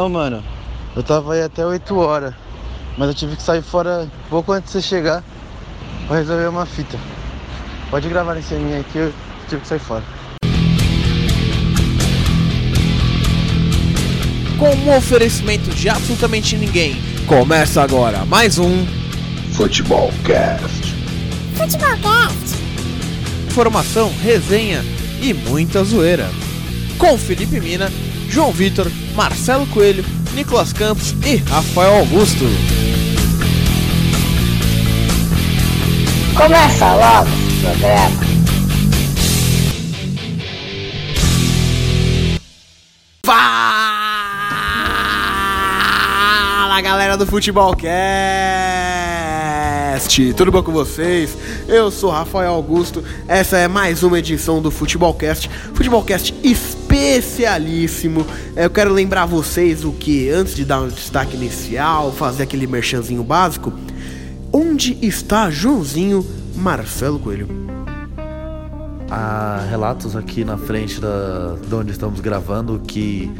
Não, mano, eu tava aí até 8 horas, mas eu tive que sair fora pouco antes de você chegar pra resolver uma fita. Pode gravar em cima aqui, eu tive que sair fora. Com um oferecimento de absolutamente ninguém, começa agora mais um Futebol Cast. Futebolcast. Informação, resenha e muita zoeira. Com Felipe Mina, João Vitor, Marcelo Coelho, Nicolas Campos e Rafael Augusto. Começa logo o programa. Fala galera do Futebol Cast! Tudo bom com vocês? Eu sou Rafael Augusto. Essa é mais uma edição do Futebol Cast, Futebol Cast especialíssimo. Eu quero lembrar vocês o que antes de dar um destaque inicial, fazer aquele merchanzinho básico, onde está Joãozinho Marcelo Coelho? Há relatos aqui na frente da, de onde estamos gravando que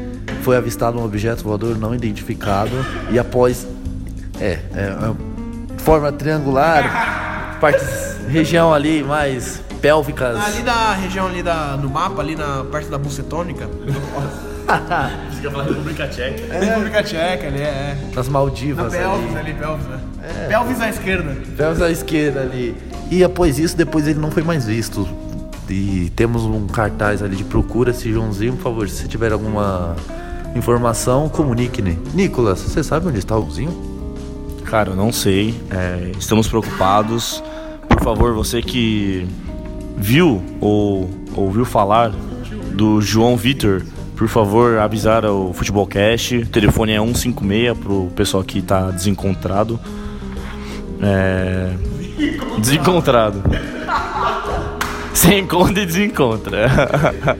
foi avistado um objeto voador não identificado e após é, é, é forma triangular, partes região ali mais pélvicas. Ali da região ali da, no mapa, ali na parte da bucetônica. Você quer falar República Tcheca? É, República Tcheca ali, é. nas Maldivas Pelvis ali. ali, pelvis, né? Pelvis à esquerda. Pélvis à esquerda ali. E após isso, depois ele não foi mais visto. E temos um cartaz ali de procura esse Joãozinho, por favor, se você tiver alguma informação, comunique-ne. Nicolas, você sabe onde está o Joãozinho? Cara, eu não sei. É, estamos preocupados. Por favor, você que viu ou ouviu falar do João Vitor, por favor, avisar o Futebolcast. O telefone é 156 pro pessoal que tá desencontrado. É... Desencontrado. Você encontra e desencontra.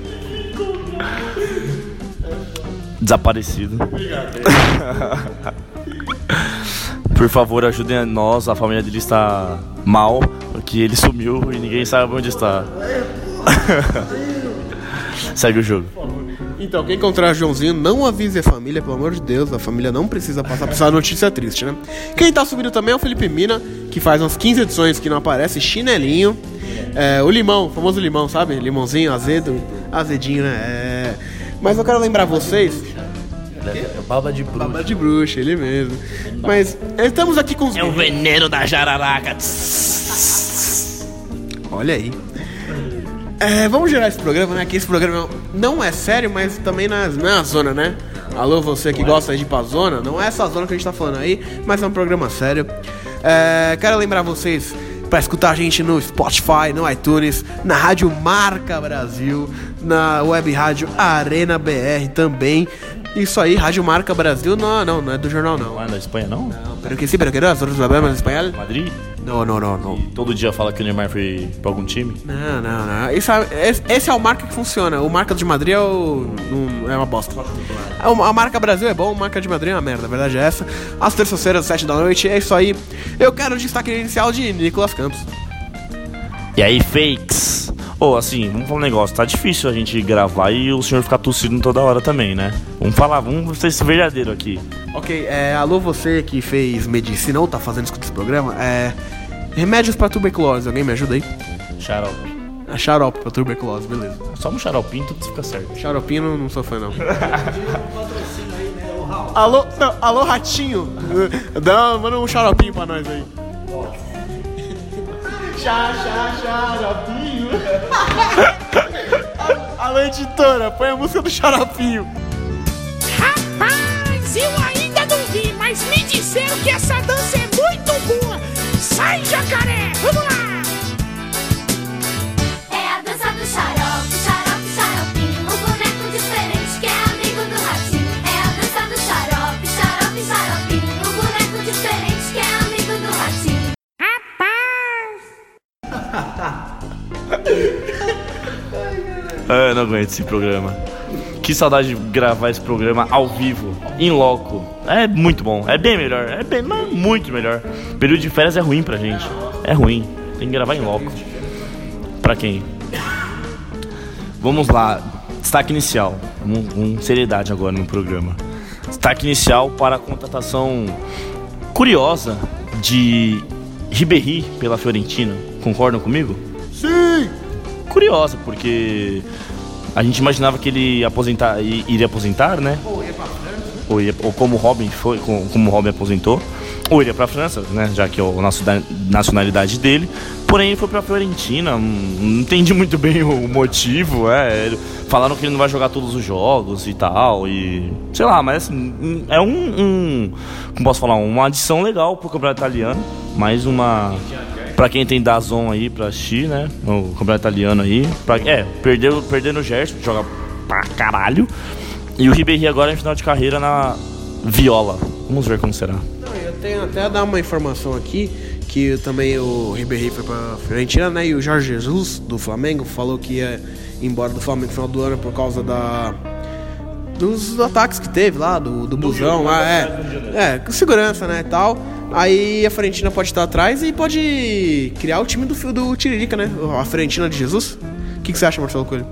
Desaparecido. Por favor, ajudem nós. A família dele está mal, que ele sumiu e ninguém sabe onde está. Segue o jogo. Então, quem encontrar Joãozinho, não avise a família, pelo amor de Deus. A família não precisa passar por essa notícia triste, né? Quem tá subindo também é o Felipe Mina, que faz umas 15 edições que não aparece, chinelinho. É, o limão, o famoso limão, sabe? Limãozinho, azedo, azedinho, né? É... Mas eu quero lembrar vocês. É Baba de bruxa. Baba de bruxa, ele mesmo. Mas estamos aqui com os. É o veneno da jararaca. Olha aí. É, vamos gerar esse programa, né? Que esse programa não é sério, mas também não é, não é a zona, né? Alô, você que gosta de ir pra zona, não é essa zona que a gente tá falando aí, mas é um programa sério. É, quero lembrar vocês pra escutar a gente no Spotify, no iTunes, na Rádio Marca Brasil, na web rádio Arena BR também. Isso aí, Rádio Marca Brasil, não, não, não é do jornal não. Não é da Espanha, não? Pero que sí, pero que no, nosotros hablamos en español. Madrid? Não, não, não, não. Todo dia fala que o Neymar foi pra algum time? Não, não, não. Isso é- esse, esse é o marca que funciona. O marca de Madrid é, o, não- é uma bosta. É A marca Brasil é bom, a marca de Madrid é uma merda. A verdade é essa. Às terças-feiras, às sete da noite. É isso aí. Eu quero o destaque inicial de Nicolas Campos. E aí, fakes? Ô, assim, vamos falar um negócio. Tá difícil a gente gravar e o senhor ficar tossindo toda hora também, né? Vamos falar, vamos ser verdadeiro aqui. Ok, é, alô você que fez medicina ou tá fazendo escuta esse programa. É, remédios pra tuberculose. Alguém me ajuda aí? Xarope. É xarope pra tuberculose, beleza. Só um xaropinho, tudo fica certo. Xaropino, não sou fã não. alô, não, alô Ratinho. Dá, manda um xaropinho pra nós aí. Xá, xá, xaropinho. alô editora, põe a música do xaropinho. Rapaz, eu ainda não vi, mas me disseram que essa dança é. Sai, jacaré, vamos lá! É a dança do xarope, xarope, xaropinho. Um boneco diferente que é amigo do ratinho. É a dança do xarope, xarope, xaropinho. Um boneco diferente que é amigo do ratinho. Ah, eu não aguento esse programa. Que saudade de gravar esse programa ao vivo, em loco. É muito bom, é bem melhor, é bem, muito melhor. Período de férias é ruim pra gente. É ruim. Tem que gravar em loco. Pra quem? Vamos lá. Destaque inicial. Com, com seriedade agora no programa. destaque inicial para a contratação curiosa de Ribéry pela Fiorentina. Concordam comigo? Sim! Curiosa, porque a gente imaginava que ele ia aposentar, iria aposentar, né? Ou, ia- ou como o Robin foi, com- como o Robin aposentou, ou iria para a França, né? Já que é a nacio- nacionalidade dele. Porém, ele foi para a Fiorentina. Não, não entendi muito bem o motivo. É, falaram que ele não vai jogar todos os jogos e tal. E sei lá, mas assim, é um, um como posso falar, uma adição legal pro campeonato italiano. Mais uma Pra quem tem Dazon aí pra assistir, né? O campeonato italiano aí. Pra, é, perdeu, perdendo o Gerson, joga pra caralho. E o Ribéry agora em final de carreira na Viola. Vamos ver como será. Não, eu tenho até a dar uma informação aqui que também o Ribéry foi pra Fiorentina, né? E o Jorge Jesus do Flamengo falou que ia embora do Flamengo no final do ano por causa da dos ataques que teve lá, do, do busão lá, é. É, com segurança, né, e tal. Aí a Fiorentina pode estar atrás e pode criar o time do, do Tiririca, né? A Fiorentina de Jesus. O que, que você acha, Marcelo Coelho?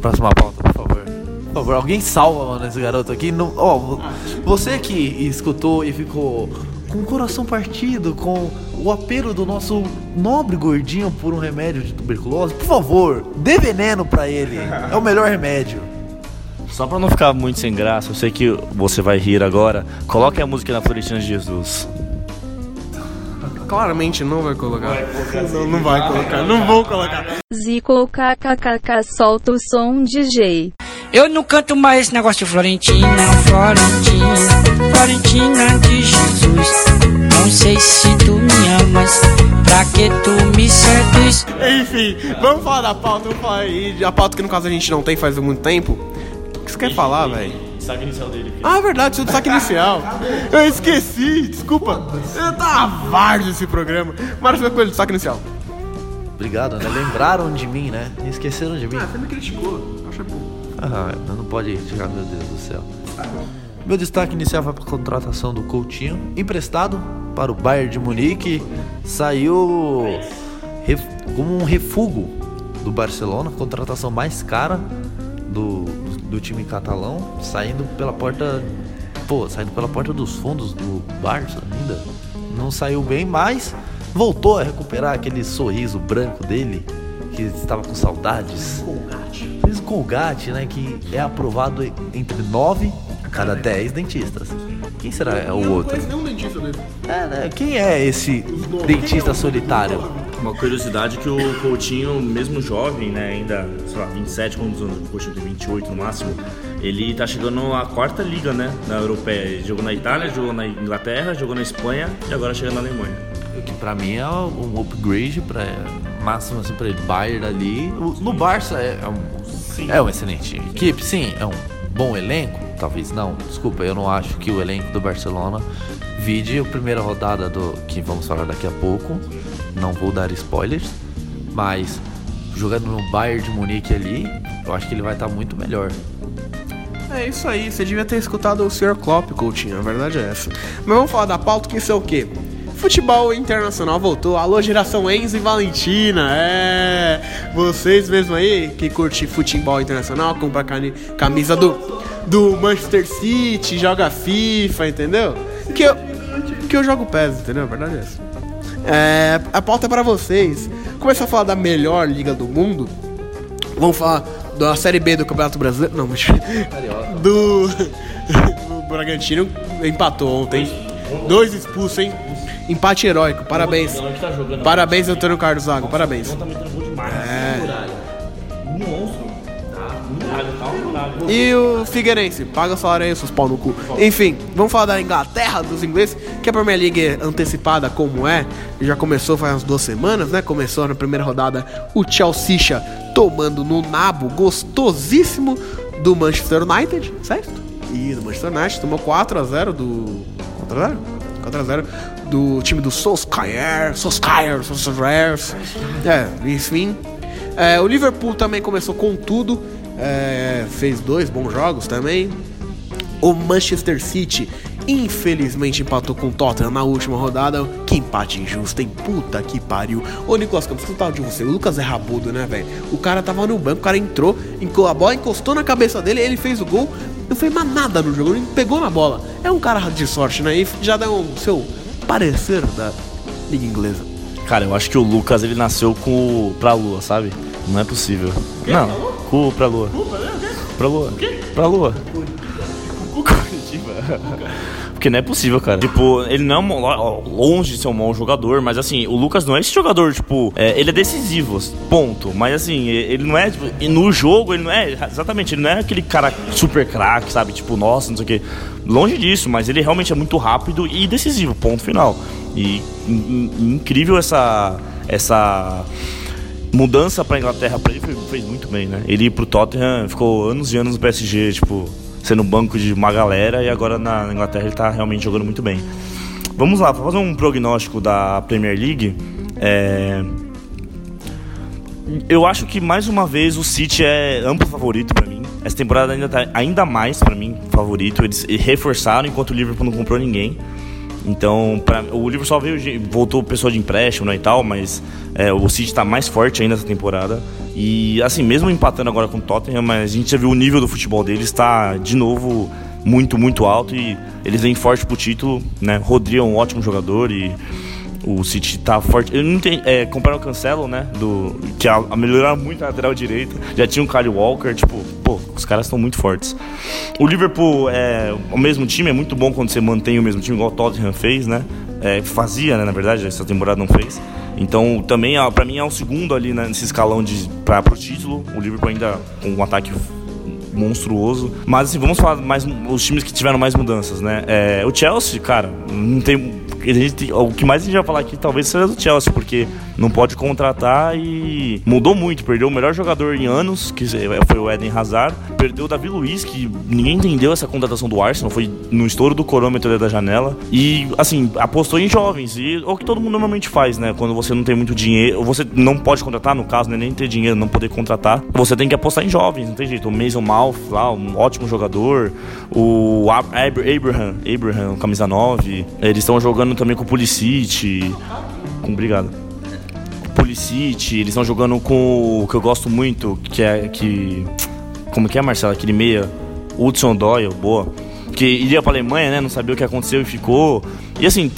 Próxima pauta, por favor. Por favor, alguém salva, mano, esse garoto aqui. Não, vo- você que escutou e ficou com o coração partido, com o apelo do nosso nobre gordinho por um remédio de tuberculose, por favor, dê veneno pra ele. É o melhor remédio. Só pra não ficar muito sem graça, eu sei que você vai rir agora. Coloque a música na Florentina de Jesus. Claramente não vai colocar. Não, não vai colocar, não vou colocar. Zico kkkk solta o som DJ. Eu não canto mais esse negócio de Florentina, Florentina, Florentina de Jesus. Não sei se tu me amas, pra que tu me serves? Enfim, vamos falar da pauta. Vamos falar aí. A pauta que no caso a gente não tem faz muito tempo. O que você quer falar, velho? Destaque inicial dele. Ah, é verdade, seu destaque inicial. Eu esqueci, desculpa. Eu tava várzea esse programa. Marcelo Coelho, destaque inicial. Obrigado, né? Lembraram de mim, né? Esqueceram de mim. você me criticou. Acho bom. Ah, não pode chegar, meu Deus do céu. Meu destaque inicial vai para a contratação do Coutinho, emprestado para o Bayern de Munique. Saiu ref- como um refúgio do Barcelona, contratação mais cara do, do, time catalão, saindo pela porta, pô, saindo pela porta dos fundos do Barça ainda. Não saiu bem, mas voltou a recuperar aquele sorriso branco dele que estava com saudades. Fez o Colgate, né? Que é aprovado entre 9 a cada 10 dentistas. Quem será é o outro? nenhum dentista dele. É, né? Quem é esse dentista solitário? Uma curiosidade que o Coutinho, mesmo jovem, né, ainda, sei lá, 27, quantos anos? O Coutinho tem 28 no máximo. Ele tá chegando à quarta liga, né, na europeia. Ele jogou na Itália, jogou na Inglaterra, jogou na Espanha e agora chega na Alemanha. O que pra mim é um upgrade para máximo assim para ele. Bayern ali. No Barça é, é um, é uma excelente equipe, sim. É um bom elenco, talvez não. Desculpa, eu não acho que o elenco do Barcelona vide a primeira rodada do que vamos falar daqui a pouco. Não vou dar spoilers, mas jogando no Bayern de Munique ali, eu acho que ele vai estar muito melhor. É isso aí, você devia ter escutado o Sr. Klopp, Coutinho, a verdade é essa. Mas vamos falar da pauta, que isso é o quê? Futebol internacional voltou. Alô, geração Enzo e Valentina. É. Vocês mesmo aí que curte futebol internacional, compra camisa do, do Manchester City, joga FIFA, entendeu? Que eu, que eu jogo PES, entendeu? A verdade é essa. É, a pauta é pra vocês. Começar a falar da melhor liga do mundo. Vamos falar da Série B do Campeonato Brasileiro. Não, mas. Do. o Bragantino empatou ontem. Dois expulsos, hein? Empate heróico. Parabéns. Parabéns, Antônio Carlos Zago. Parabéns. E o Figueirense, paga salário aí, seus pau no cu. Enfim, vamos falar da Inglaterra, dos ingleses, que a Premier League antecipada como é, já começou faz umas duas semanas, né? Começou na primeira rodada o Chelsea tomando no nabo gostosíssimo do Manchester United, certo? E do Manchester United tomou 4x0 do. 4x0? 4x0 do time do Solskjaer, Solskjaer, Solskjaer. É, enfim. É, o Liverpool também começou com tudo. É, fez dois bons jogos também. O Manchester City, infelizmente, empatou com o Tottenham na última rodada. Que empate injusto, hein? Puta que pariu. Ô, Nicolas Campos, que tal de você? O Lucas é rabudo, né, velho? O cara tava no banco, o cara entrou, a bola encostou na cabeça dele, ele fez o gol. fez mais nada no jogo, ele pegou na bola. É um cara de sorte, né? E já dá o seu parecer da Liga Inglesa. Cara, eu acho que o Lucas ele nasceu com o pra lua, sabe? Não é possível. Não, com o pra lua. Pra lua. Pra lua. Porque não é possível, cara. Tipo, ele não é longe de ser um mau jogador, mas assim, o Lucas não é esse jogador, tipo, é, ele é decisivo, ponto. Mas assim, ele não é, tipo, no jogo, ele não é, exatamente, ele não é aquele cara super craque, sabe? Tipo, nossa, não sei o quê. Longe disso, mas ele realmente é muito rápido e decisivo, ponto final. E in- in- incrível essa. essa mudança pra Inglaterra pra ele fez muito bem, né? Ele ir pro Tottenham ficou anos e anos no PSG, tipo, sendo banco de uma galera e agora na Inglaterra ele tá realmente jogando muito bem. Vamos lá, pra fazer um prognóstico da Premier League. é, Eu acho que mais uma vez o City é amplo favorito pra mim. Essa temporada ainda tá ainda mais pra mim favorito. Eles reforçaram enquanto o Liverpool não comprou ninguém. Então, pra, o Liverpool só veio, voltou pessoa de empréstimo né, e tal, mas é, o City tá mais forte ainda essa temporada. E assim, mesmo empatando agora com o Tottenham, mas a gente já viu o nível do futebol deles está de novo muito, muito alto e eles vêm forte pro título, né? Rodri é um ótimo jogador e o City tá forte. Eu não entendi. É, compraram o Cancelo, né? Do, que a, a melhorar muito a lateral direita. Já tinha o Kyle Walker, tipo, pô, os caras estão muito fortes. O Liverpool é o mesmo time, é muito bom quando você mantém o mesmo time, igual o Tottenham fez, né? É, fazia, né? Na verdade, essa temporada não fez. Então, também, ó, pra mim, é o segundo ali né, nesse escalão de, pra, pro título. O Liverpool ainda com um ataque monstruoso. Mas assim, vamos falar mais os times que tiveram mais mudanças, né? É, o Chelsea, cara, não tem. A gente- o que mais a gente vai falar aqui talvez seja do Chelsea, porque não pode contratar e mudou muito. Perdeu o melhor jogador em anos, que foi o Eden Hazard. Perdeu o Davi Luiz, que ninguém entendeu essa contratação do Arsenal, foi no estouro do corômetro da janela. E, assim, apostou em jovens. E é o que todo mundo normalmente faz, né? Quando você não tem muito dinheiro, você não pode contratar, no caso, né? nem ter dinheiro, não poder contratar. Você tem que apostar em jovens, não tem jeito. O Mason Mouth lá, um ótimo jogador. O Ab- Ab- Abraham, Abraham, camisa 9. Eles estão jogando também com o Pulisic. Com, obrigado. Pulisic, eles estão jogando com o que eu gosto muito, que é que como que é, Marcelo, aquele meia Hudson Doyle, boa. Que iria pra Alemanha, né, não sabia o que aconteceu e ficou. E assim,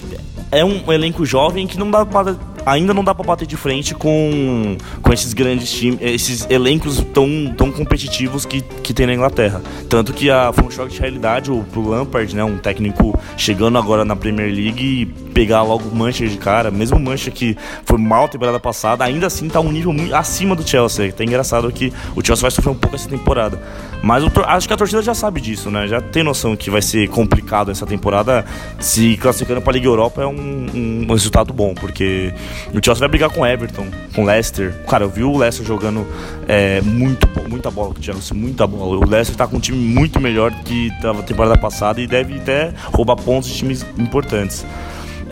é um elenco jovem que não dá pra, ainda não dá pra bater de frente com, com esses grandes times, esses elencos tão, tão competitivos que, que tem na Inglaterra. Tanto que a, foi um choque de realidade o, pro Lampard, né, um técnico chegando agora na Premier League pegar logo o Manchester de cara, mesmo Manchester que foi mal a temporada passada, ainda assim tá um nível muito acima do Chelsea. Até engraçado que o Chelsea vai sofrer um pouco essa temporada. Mas acho que a torcida já sabe disso, né? Já tem noção que vai ser complicado essa temporada. Se classificando pra Liga Europa é um, um resultado bom, porque o Chelsea vai brigar com Everton, com Leicester. Cara, eu vi o Leicester jogando é, muito, muita bola com o Chelsea, muita bola. O Leicester tá com um time muito melhor que tava a temporada passada e deve até roubar pontos de times importantes.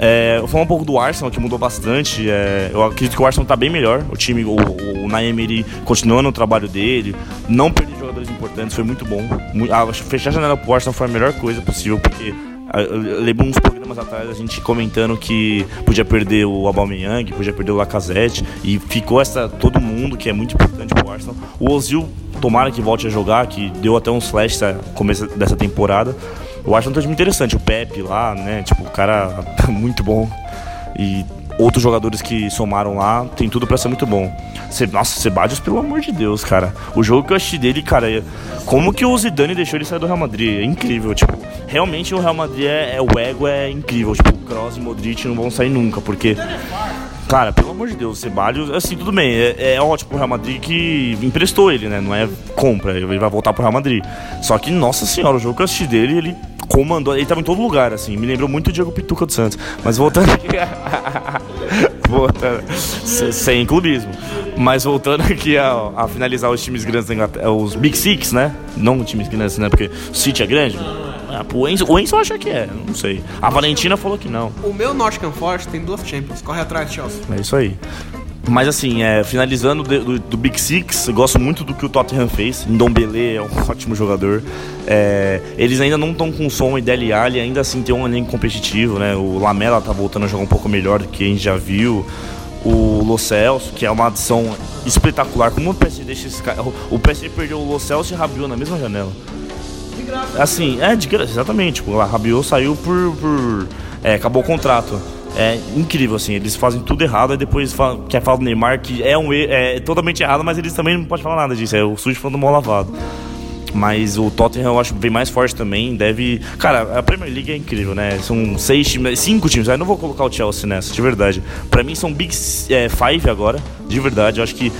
É, eu vou falar um pouco do Arsenal, que mudou bastante. É, eu acredito que o Arsenal tá bem melhor. O time, o, o Naeem, ele continuando o trabalho dele, não perder jogadores importantes, foi muito bom. Mu- ah, fechar a janela pro Arsenal foi a melhor coisa possível, porque ah, eu lembro uns programas atrás a gente comentando que podia perder o Aubameyang, podia perder o Lacazette, e ficou essa todo mundo que é muito importante pro Arsenal. O Ozil, tomara que volte a jogar, que deu até uns flashes no começo dessa temporada. O Arsenal tá time interessante, o Pepe lá, né? Tipo, o cara muito bom. E outros jogadores que somaram lá, tem tudo pra ser muito bom. Ce- Nossa, Sebadios, pelo amor de Deus, cara. O jogo que eu assisti dele, cara, é- como que o Zidane deixou ele sair do Real Madrid? É incrível, tipo, realmente o Real Madrid é, é- o ego é incrível, tipo, Kroos e Modric não vão sair nunca, porque Cara, pelo amor de Deus, o Ceballos, assim, tudo bem, é, é ótimo pro Real Madrid que emprestou ele, né? Não é compra, ele vai voltar pro Real Madrid. Só que, nossa senhora, o jogo que eu assisti dele, ele comandou, ele tava em todo lugar, assim, me lembrou muito o Diego Pituca do Santos. Mas voltando aqui. voltando. se- Sem clubismo. Mas voltando aqui a, a finalizar os times grandes da Inglaterra, os Big Six, né? Não os times grandes, né? Porque o City é grande. Ah, o Enzo, o Enzo acha que é, não sei. A Valentina falou que não. O meu Nottingham Forest tem duas Champions. Corre atrás, Chelsea. É isso aí. Mas assim, é, finalizando de- do, do Big Six, gosto muito do que o Tottenham fez. Ndombele é um ótimo jogador. É, eles ainda não estão com som e Dele Alli, ainda assim tem um elenco competitivo, né? O Lamela tá voltando a jogar um pouco melhor do que a gente já viu. O Lo Celso, que é uma adição espetacular. Como o PSG deixa esse cara. O PSG perdeu o Lo Celso e Rabiot na mesma janela. Assim, é de graça, exatamente. Tipo, a Rabiot saiu por. por é, acabou o contrato. É incrível, assim, eles fazem tudo errado e depois falam, quer falar do Neymar, que é, um, é totalmente errado, mas eles também não podem falar nada disso. É o sujo falando mal lavado. Mas o Tottenham eu acho bem mais forte também. Deve. Cara, a Premier League é incrível, né? São seis times, cinco times. Eu não vou colocar o Chelsea nessa, de verdade. Pra mim são Big é, Five agora, de verdade. Eu acho que.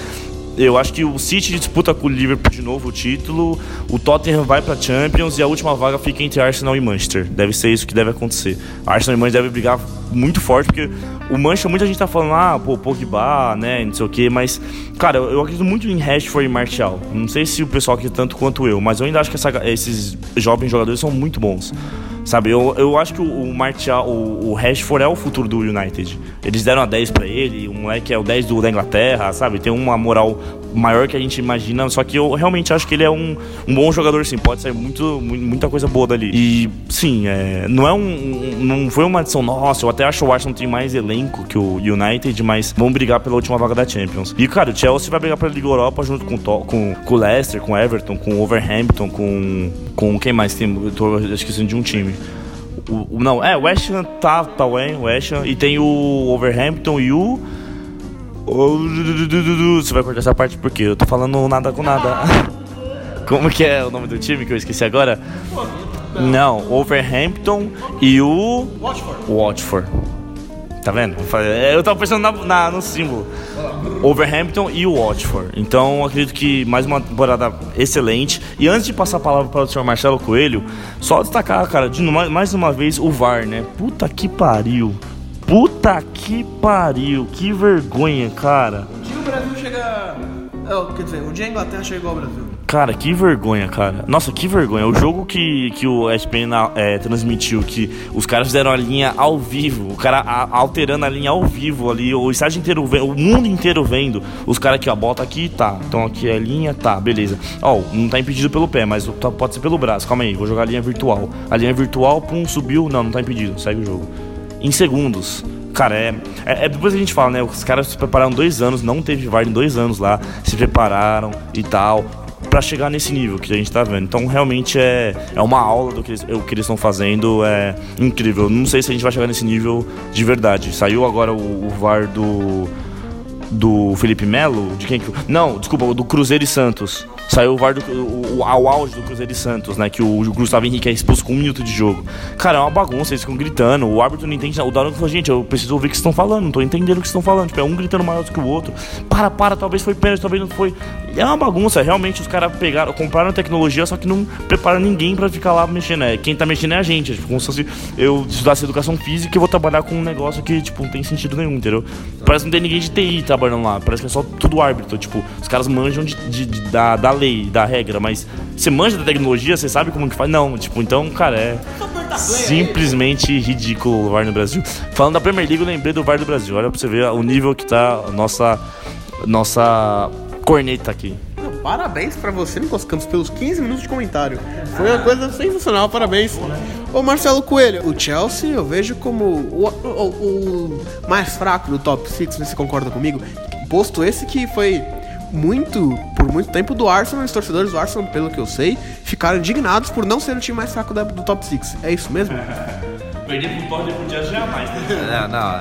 Eu acho que o City disputa com o Liverpool de novo o título, o Tottenham vai pra Champions e a última vaga fica entre Arsenal e Manchester. Deve ser isso que deve acontecer. Arsenal e Manchester devem brigar muito forte, porque o Manchester, muita gente tá falando, ah, pô, Pogba, né, não sei o quê, mas, cara, eu acredito muito em Rashford e Martial. Não sei se o pessoal aqui tanto quanto eu, mas eu ainda acho que essa- esses jovens jogadores são muito bons. Sabe, eu, eu acho que o, Martial, o, o Rashford é o futuro do United. Eles deram a 10 pra ele, o moleque é o 10 do, da Inglaterra, sabe? Tem uma moral maior que a gente imagina, só que eu realmente acho que ele é um, um bom jogador, sim. Pode sair muito, mu- muita coisa boa dali. E, sim, é, não é um, um- Não foi uma adição, nossa, eu até acho o Arsenal tem mais elenco que o United, mas vão brigar pela última vaga da Champions. E, cara, o Chelsea vai brigar pela Liga Europa junto com, com, com o Leicester, com o Everton, com o Overhampton, com. Com quem mais tem? Eu tô esquecendo de um time. O, o- não, é, o West Ham tá, tá bem, o West Ham, e tem o Overhampton e o. Você vai cortar essa parte porque eu tô falando nada com nada. Como que é o nome do time que eu esqueci agora? Não, Overhampton e o. Watford. Watford. Tá vendo? Eu falei- Eu tava pensando na, na- no símbolo. Overhampton e o Watford. Então acredito que mais uma temporada excelente. E antes de passar a palavra para o senhor Marcelo Coelho, só destacar, cara, de mais uma vez o VAR, né? Puta que pariu. Puta que pariu. Que vergonha, cara. Um dia o Brasil chega. é, quer dizer, um dia a Inglaterra chega igual ao Brasil. Cara, que vergonha, cara. Nossa, que vergonha. O jogo que, que o ESPN é, transmitiu, que os caras fizeram a linha ao vivo, o cara a- alterando a linha ao vivo ali, o estádio inteiro, o mundo inteiro vendo. Os caras aqui, ó, bota aqui, tá. Então aqui é a linha, tá, beleza. Ó, não tá impedido pelo pé, mas tá- pode ser pelo braço. Calma aí, vou jogar a linha virtual. A linha virtual, pum, subiu. Não, não tá impedido. Segue o jogo. Em segundos. Cara, é, é, é Depois a gente fala, né? Os caras se prepararam dois anos, não teve VAR em dois anos lá, se prepararam e tal, pra chegar nesse nível que a gente tá vendo. Então, realmente é, é uma aula do que eles, o que eles estão fazendo, é incrível. Não sei se a gente vai chegar nesse nível de verdade. Saiu agora o, o VAR do. Do Felipe Melo? De quem que. Não, desculpa, do Cruzeiro e Santos. Saiu o VAR do, o, o, ao auge do Cruzeiro e Santos, né? Que o, Gustavo Henrique é expulso com um minuto de jogo. Cara, é uma bagunça, eles ficam gritando. O árbitro não entende. O Daronco falou, gente, eu preciso ouvir o que vocês estão falando, não tô entendendo o que estão falando. Tipo, é um gritando maior do que o outro. Para, para, talvez foi pênalti, talvez não foi. É uma bagunça, realmente os caras pegaram, compraram tecnologia, só que não prepararam ninguém pra ficar lá mexendo. É, quem tá mexendo é a gente. É, tipo, como se fosse eu estudasse educação física e vou trabalhar com um negócio que, tipo, não tem sentido nenhum, entendeu? Parece que não tem ninguém de TI trabalhando lá. Parece que é só tudo árbitro. Tipo, os caras manjam de, de- de- da, da lei, da regra, mas você manja da tecnologia, você sabe como que faz? Não, tipo, então, cara, é simplesmente ridículo o VAR no Brasil. Falando da Premier League, eu lembrei do VAR do Brasil. Olha pra você ver o nível que tá a nossa, nossa corneta aqui. Não, parabéns pra você, Nicolas Campos, pelos 15 minutos de comentário. Foi uma coisa sensacional, parabéns. Ô Marcelo Coelho, o Chelsea eu vejo como o, o- o mais fraco do top 6, você concorda comigo? Posto esse que foi muito, por muito tempo do Arsenal, os torcedores do Arsenal, pelo que eu sei, ficaram indignados por não ser o time mais fraco da- do top 6. É isso mesmo? Perder pro Tottenham podia jamais, Não, não,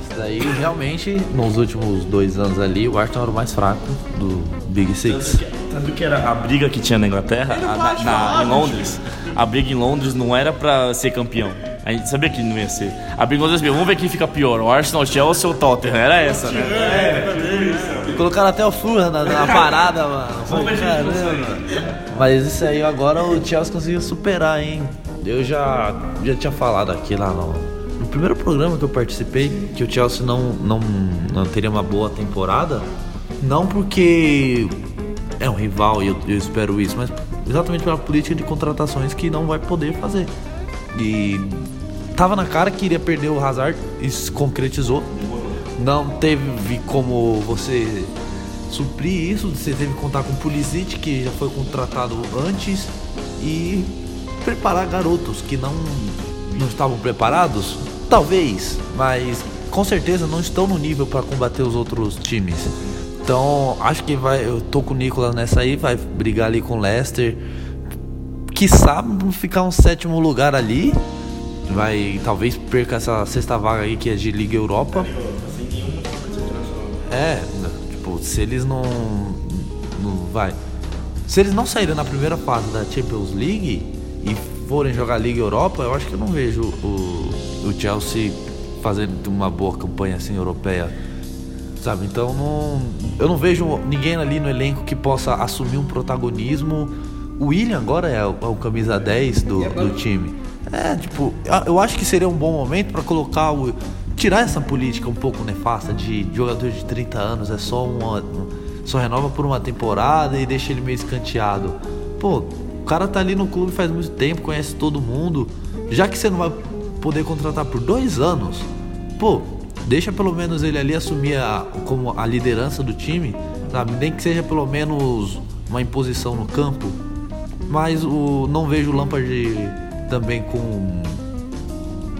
isso daí realmente, nos últimos dois anos ali, o Arsenal era o mais fraco do Big Six. Tanto que era a briga que tinha na Inglaterra, a- na- na- em Londres, a briga em Londres não era pra ser campeão. A gente sabia que não ia ser. A briga em Londres, vamos ver quem fica pior, o Arsenal, o Chelsea ou o Tottenham. Era essa, né? Colocaram até o Fulham na, na parada, mano. Foi, caramba. Mas isso aí agora o Chelsea conseguiu superar, hein? Eu já, já tinha falado aqui lá no, no primeiro programa que eu participei que o Chelsea não, não, não teria uma boa temporada. Não porque é um rival e eu, eu espero isso, mas exatamente pela política de contratações que não vai poder fazer. E tava na cara que iria perder o Hazard, isso se concretizou. Não teve como você suprir isso, você teve que contar com o Pulisic, que já foi contratado antes, e preparar garotos que não, não estavam preparados, talvez, mas com certeza não estão no nível para combater os outros times. Então, acho que vai, eu tô com o Nicolas nessa aí, vai brigar ali com o Leicester, quiçá, ficar um sétimo lugar ali. Vai, talvez perca essa sexta vaga aí que é de Liga Europa. É, tipo, se eles não. não vai. Se eles não saírem na primeira fase da Champions League e forem jogar Liga Europa, eu acho que eu não vejo o, o Chelsea fazendo uma boa campanha assim europeia. Sabe? Então não, eu não vejo ninguém ali no elenco que possa assumir um protagonismo. O William agora é o, é o camisa 10 do, do time. É, tipo, eu acho que seria um bom momento para colocar o. Tirar essa política um pouco nefasta de jogador de 30 anos, é só uma. Só renova por uma temporada e deixa ele meio escanteado. Pô, o cara tá ali no clube faz muito tempo, conhece todo mundo. Já que você não vai poder contratar por dois anos, pô, deixa pelo menos ele ali assumir a, como a liderança do time, sabe? Nem que seja pelo menos uma imposição no campo. Mas o, não vejo o Lampard também com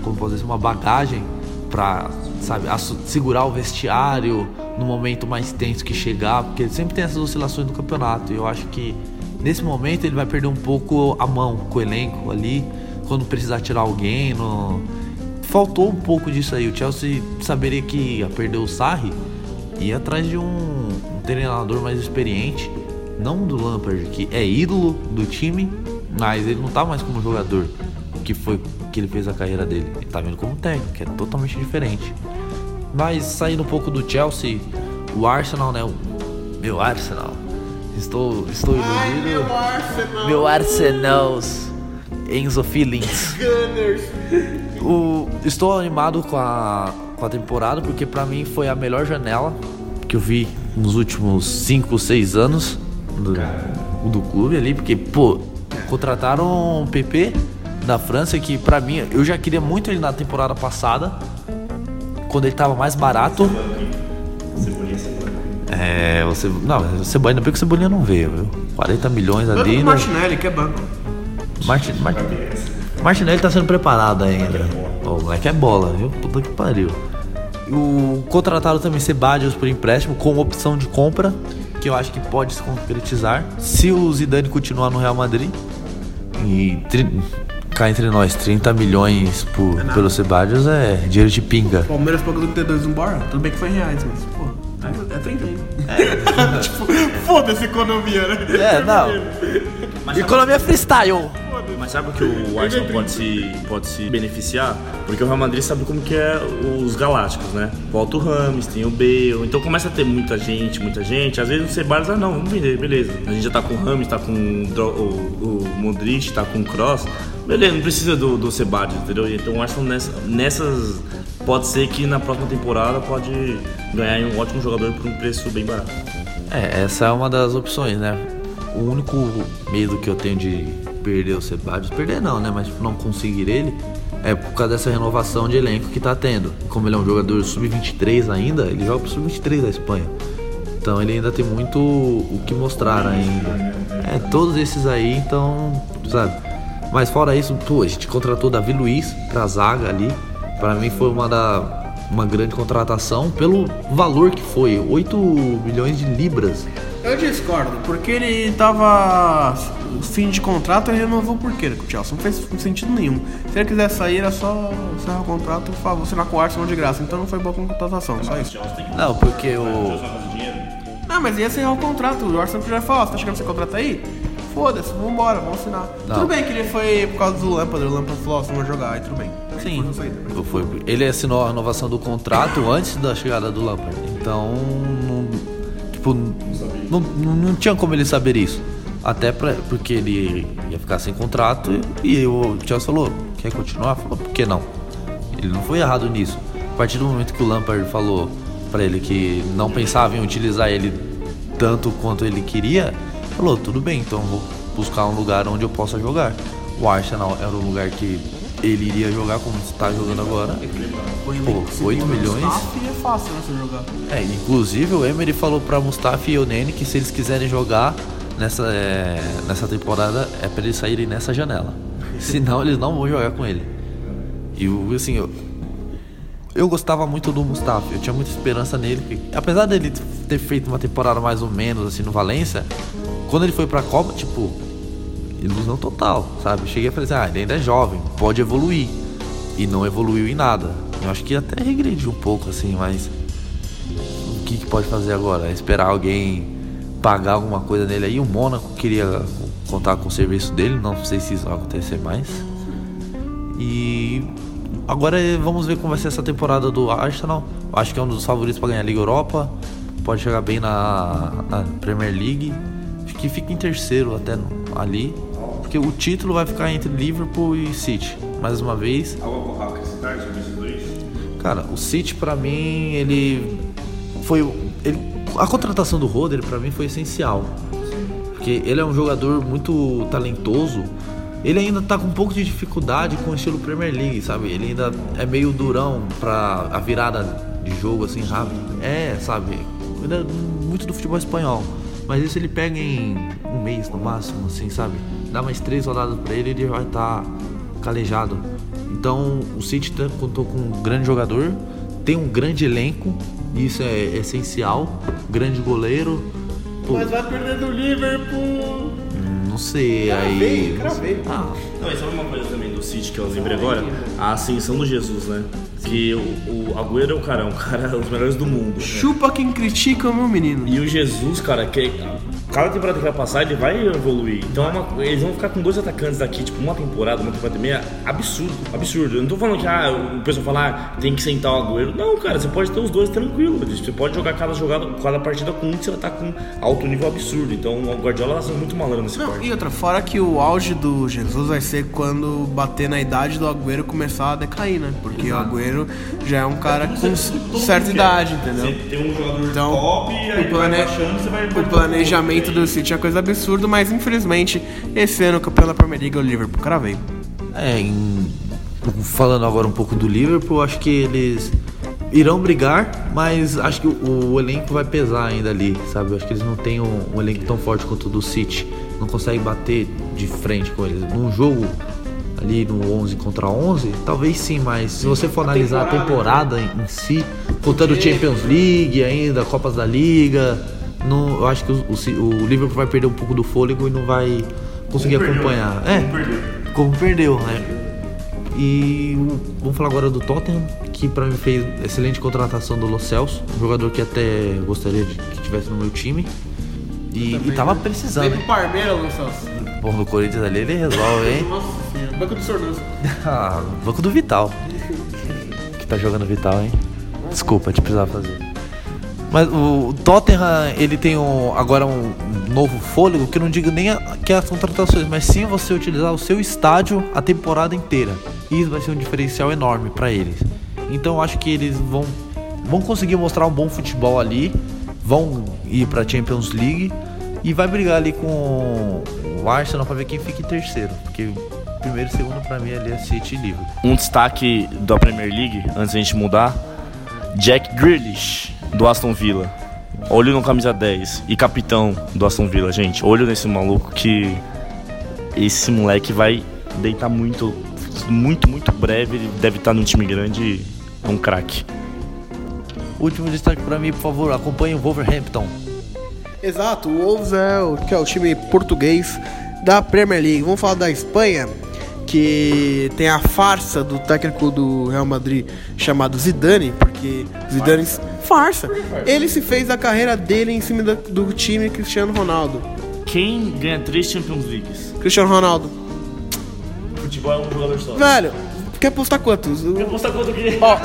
como posso dizer, uma bagagem para sabe segurar o vestiário no momento mais tenso que chegar, porque ele sempre tem essas oscilações no campeonato. E eu acho que nesse momento ele vai perder um pouco a mão com o elenco ali, quando precisar tirar alguém. No... Faltou um pouco disso aí. O Chelsea saberia que ia perder o Sarri e atrás de um, um treinador mais experiente, não do Lampard, que é ídolo do time, mas ele não tá mais como jogador, que foi que ele fez a carreira dele. Ele tá vindo como técnico, que é totalmente diferente. Mas saindo um pouco do Chelsea, o Arsenal, né? O meu Arsenal. Estou, estou iludido. Ai, meu Arsenal. Meu Arsenal. Enzo Feelings. Gunners. O, estou animado com a, com a temporada porque pra mim foi a melhor janela que eu vi nos últimos 5, 6 anos do, do clube ali, porque, pô, contrataram um PP da França que pra mim, eu já queria muito ele na temporada passada, quando ele tava mais barato. É, você. Não, Cebolinha, ainda bem que o Cebolinha não veio, viu? 40 milhões ali. Banco né? Martinelli, que é banco. Martin, Martin, Martinelli tá sendo preparado ainda. O moleque é bola, viu? Puta que pariu. O contratado também Sebadios por empréstimo com opção de compra, que eu acho que pode se concretizar se o Zidane continuar no Real Madrid. E cá entre nós, 30 milhões por, pelo Sebadios é dinheiro de pinga. Palmeiras pagou do T2 embora. Tudo bem que foi em reais, mas, pô, é, é 30 ainda. tipo, foda-se economia, né? É, não. Economia freestyle. Mas sabe o que o Arsenal pode se, pode se beneficiar? Porque o Real Madrid sabe como que é os galácticos, né? Falta o Rames, tem o Bale, então começa a ter muita gente, muita gente. Às vezes o Ceballos, ah não, vamos vender, beleza. A gente já tá com o Rames, tá com o, o, o Modric, tá com o Kroos. Beleza, não precisa do, do Ceballos, entendeu? Então o Arsenal nessa- nessas... Pode ser que na próxima temporada pode ganhar um ótimo jogador por um preço bem barato. É, essa é uma das opções, né? O único medo que eu tenho de perder o Sebadios, perder não, né? Mas não conseguir ele, é por causa dessa renovação de elenco que tá tendo. Como ele é um jogador sub-23 ainda, ele joga pro sub-23 da Espanha. Então ele ainda tem muito o que mostrar ainda. É, todos esses aí, então, sabe? Mas fora isso, pô, a gente contratou Davi Luiz pra zaga ali. Pra mim foi uma da uma grande contratação pelo valor que foi, 8 milhões de libras. Eu discordo, porque ele tava fim de contrato e renovou por quê com o Chelsea? Não fez sentido nenhum. Se ele quiser sair, era só encerrar o contrato e favor, assinar com o Arsenal de graça. Então não foi boa contratação, só isso. Não, porque o. Não, mas ia encerrar o contrato. O Arsenal já falou, ó, você tá chegando esse contrato aí? Foda-se, vambora, vamos assinar. Não. Tudo bem que ele foi por causa do Lampard, o Lampard falou, ó, você não vai jogar, aí tudo bem. Sim. Foi saída. Foi, ele assinou a renovação do contrato antes da chegada do Lampard. Então, não, tipo, não, não, tinha como ele saber isso. Até pra, porque ele ia ficar sem contrato e o Chelsea falou: quer continuar? Falou: por que não? Ele não foi errado nisso. A partir do momento que o Lampard falou pra ele que não pensava em utilizar ele tanto quanto ele queria, falou: tudo bem, então vou buscar um lugar onde eu possa jogar. O Arsenal era o lugar que ele iria jogar como está jogando agora. Pô, 8 milhões. Mustafi é fácil, né, você jogar. É, inclusive o Emery falou pra Mustafa e o Nene que se eles quiserem jogar nessa, é, nessa temporada é pra eles saírem nessa janela. Senão eles não vão jogar com ele. E o- assim, eu, eu gostava muito do Mustafa, eu tinha muita esperança nele. apesar dele ter feito uma temporada mais ou menos assim no Valência, quando ele foi pra Copa, tipo, ilusão total, sabe? Cheguei a assim, ah, ele ainda é jovem, pode evoluir. E não evoluiu em nada. Eu acho que até regrediu um pouco, assim, mas o que, que pode fazer agora? É esperar alguém pagar alguma coisa nele aí. O Mônaco queria contar com o serviço dele, não sei se isso vai acontecer mais. E agora vamos ver como vai ser essa temporada do Arsenal. Acho que é um dos favoritos para ganhar a Liga Europa. Pode chegar bem na, na Premier League. Que fica em terceiro até ali. Porque o título vai ficar entre Liverpool e City. Mais uma vez. Algo a acrescentar sobre esses dois? Cara, o City pra mim, ele foi ele, a contratação do Roder pra mim foi essencial. Porque ele é um jogador muito talentoso. Ele ainda tá com um pouco de dificuldade com o estilo Premier League, sabe? Ele ainda é meio durão pra a virada de jogo assim rápido. É, sabe? Ainda é muito do futebol espanhol. Mas isso ele pega em um mês no máximo, assim, sabe? Dá mais três rodadas pra ele ele vai estar calejado. Então o City tá- contou com um grande jogador, tem um grande elenco, isso é essencial. Grande goleiro. Pô, Mas vai perder do Liverpool. não sei, aí. Cravei. Ah, Não, e sabe uma coisa também do City que eu lembrei agora? A ascensão do Jesus, né? Que o, o Agüero é o cara, é um cara um dos melhores do mundo. né? Chupa quem critica, meu menino. E o Jesus, cara, que cada temporada que vai passar, ele vai evoluir. Então é uma- eles vão ficar com dois atacantes daqui, tipo, uma temporada, uma temporada e meia, absurdo, absurdo. Eu não tô falando que ah, o pessoal fala, ah, tem que sentar o Agüero. Não, cara, você pode ter os dois tranquilo. Você pode jogar cada jogada, cada partida com um que você tá com alto nível absurdo. Então o Guardiola tá sendo muito malandro nesse Não, parte. e outra, fora que o auge do Jesus vai ser quando bater na idade do Agüero começar a decair, né? Porque o Agüero já é um cara com certa idade, entendeu? Você tem um jogador Então, top, aí o, vai plane... baixando, você vai... o planejamento do City é coisa absurda, mas infelizmente esse ano da Premier League é o Liverpool. Cravei. É, em- falando agora um pouco do Liverpool, acho que eles irão brigar, mas acho que o, o elenco vai pesar ainda ali, sabe? Acho que eles não têm um, um elenco tão forte quanto o do City, não conseguem bater de frente com eles. Num jogo ali no 11 contra 11, talvez sim, mas se você for analisar a temporada em, em si, contando Champions League ainda, Copas da Liga, não, eu acho que o, o o Liverpool vai perder um pouco do fôlego e não vai conseguir acompanhar. É, como perdeu, né? E vamos falar agora do Tottenham, que pra mim fez excelente contratação do Lo Celso, um jogador que até gostaria de que tivesse no meu time. E, e tava precisando. Vem pro Parmeira, Luciano. Pô, no Corinthians ali ele resolve, hein? Nossa senhora, banco do Sornoso. Ah, banco do Vital. Que tá jogando Vital, hein? Desculpa, te precisava fazer. Mas o Tottenham, ele tem um- agora um novo fôlego, que eu não digo nem a- que as contratações, mas sim você utilizar o seu estádio a temporada inteira. Isso vai ser um diferencial enorme pra eles. Então eu acho que eles vão, vão conseguir mostrar um bom futebol ali, vão ir pra Champions League e vai brigar ali com o Arsenal pra ver quem fica em terceiro. Porque primeiro e segundo pra mim ali é City e Liverpool. Um destaque da Premier League, antes da gente mudar, Jack Grealish, do Aston Villa. Olho no camisa 10 e capitão do Aston Villa, gente. Olho nesse maluco que esse moleque vai deitar muito, muito, muito breve. Ele deve estar num time grande e é um craque. Último destaque pra mim, por favor, acompanhe o Wolverhampton. Exato, o Wolves é o, que é o time português da Premier League. Vamos falar da Espanha, que tem a farsa do técnico do Real Madrid chamado Zidane, porque Zidane farsa. Ele se fez a carreira dele em cima do time Cristiano Ronaldo. Quem ganha três Champions Leagues? Cristiano Ronaldo. Futebol é um jogador só. Velho, quer apostar quantos? O- Aposta quanto que Ó,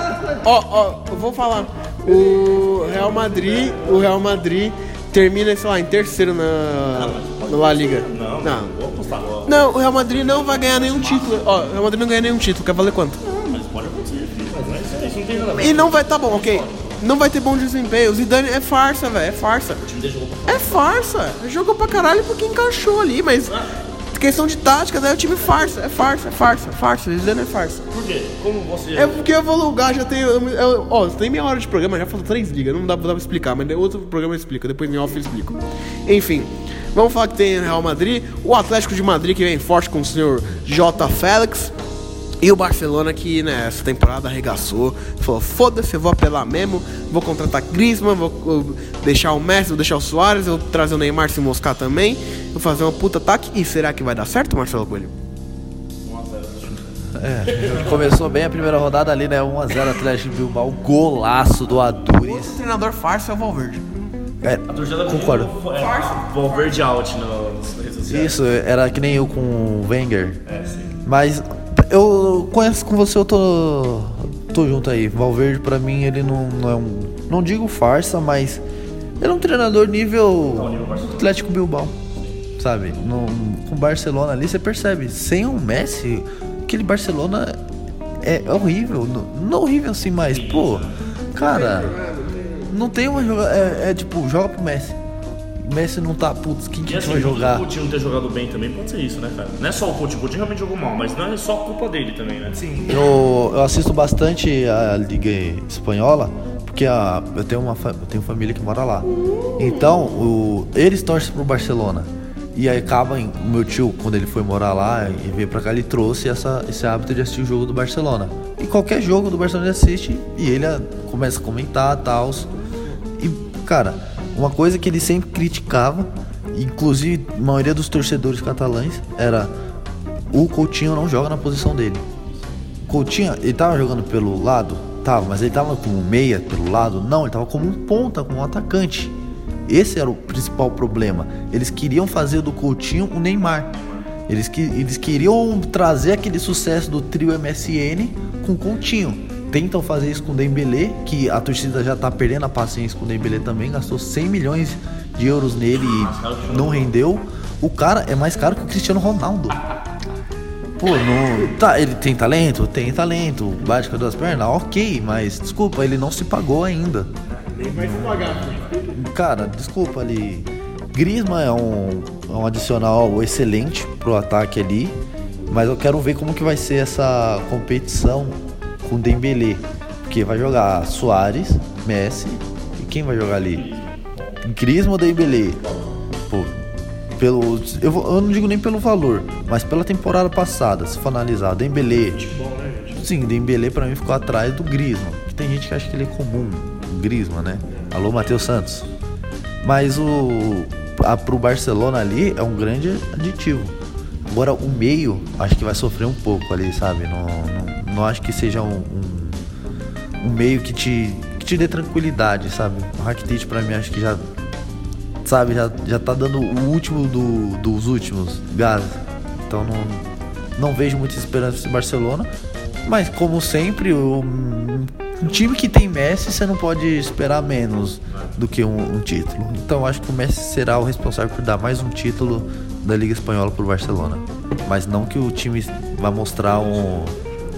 ó, ó, eu vou falar. O Real Madrid, o Real Madrid termina, sei lá, em terceiro na, na La Liga. Não, não. vou apostar. Não, o Real Madrid não vai ganhar nenhum título. Ó, o Real Madrid não ganha nenhum título. Quer valer quanto? Mas pode acontecer, filho. Mas não é isso não tem nada a ver. E não vai tá bom, ok. Não vai ter bom desempenho. O Zidane é farsa, velho. É farsa. É farsa. Jogou pra caralho porque encaixou ali, mas. Questão de tática, daí o time farsa. É farsa, é farsa, é farsa. O Zidane é farsa. Por quê? Como você. É porque eu vou lugar, já tem. eu- Ó, tem meia hora de programa, já falou três ligas, não dá, dá pra explicar, mas outro programa eu explico, depois em off eu explico. Enfim, vamos falar que tem Real Madrid, o Atlético de Madrid que vem forte com o senhor J. Félix. E o Barcelona que nessa temporada arregaçou, falou: foda-se, eu vou apelar mesmo, vou contratar Griezmann, vou uh, deixar o Messi, vou deixar o Soares, vou trazer o Neymar se moscar também, vou fazer uma puta ataque. E será que vai dar certo, Marcelo Coelho? É, começou bem a primeira rodada ali, né? 1x0 Atlético de Bilbao, golaço do Adures. O treinador farsa é o Valverde. É, concordo. É, Valverde out no- sociais. Isso, era que nem eu com o Wenger. É, sim. Mas eu conheço com você, eu tô, tô junto aí. Valverde, pra mim, ele não, não é um. Não digo farsa, mas. Ele é um treinador nível Atlético Bilbao. Sabe? No, com Barcelona ali, você percebe. Sem o Messi, aquele Barcelona é horrível. Não, não horrível assim, mas, pô, cara. Não tem uma jogada. É, é tipo, joga pro Messi. Messi não tá, putz, quem que assim, vai jogar? o Coutinho ter jogado bem também pode ser isso, né, cara? Não é só o Coutinho, o Coutinho realmente jogou mal, mas não é só culpa dele também, né? Sim. Eu, eu assisto bastante a Liga Espanhola, porque a, eu, tenho uma, eu tenho família que mora lá. Então, o, eles torcem pro Barcelona. E aí acaba, o meu tio, quando ele foi morar lá e veio pra cá, ele trouxe essa, esse hábito de assistir o jogo do Barcelona. E qualquer jogo do Barcelona ele assiste e ele ah, começa a comentar e tal. E, cara, uma coisa que ele sempre criticava, inclusive a maioria dos torcedores catalães, era o Coutinho não joga na posição dele. Coutinho, ele tava jogando pelo lado? Tava, mas ele tava como meia pelo lado? Não, ele tava como um ponta, como um atacante. Esse era o principal problema. Eles queriam fazer do Coutinho o Neymar. Eles, que, eles queriam trazer aquele sucesso do trio MSN com Coutinho. Tentam fazer isso com o Dembélé, que a torcida já tá perdendo a paciência com o Dembélé também, gastou 100 milhões de euros nele e não rendeu. O cara é mais caro que o Cristiano Ronaldo. Pô, não. Tá, ele tem talento? Tem talento. Bate com as duas pernas? Ok, mas desculpa, ele não se pagou ainda. Nem vai se pagar. Cara, desculpa ali. Griezmann é um, é um adicional excelente pro ataque ali. Mas eu quero ver como que vai ser essa competição com o Dembélé. Porque vai jogar Soares, Messi. E quem vai jogar ali? Griezmann ou Dembélé? Pô, pelo, eu, vou- eu não digo nem pelo valor, mas pela temporada passada, se for analisar, Dembélé. Sim, Dembélé pra mim ficou atrás do Griezmann. Que tem gente que acha que ele é comum, o né? Alô, Matheus Santos. Mas o a, pro Barcelona ali é um grande aditivo. Agora o meio, acho que vai sofrer um pouco ali, sabe? Não, não, não acho que seja um, um, um meio que te, que te dê tranquilidade, sabe? O Rakitic pra mim acho que já sabe, já, já tá dando o último do- dos últimos gás. Então não, não vejo muita esperança nesse Barcelona. Mas como sempre, o- um time que tem Messi, você não pode esperar menos do que um, um título. Então acho que o Messi será o responsável por dar mais um título da Liga Espanhola pro Barcelona. Mas não que o time vai mostrar um.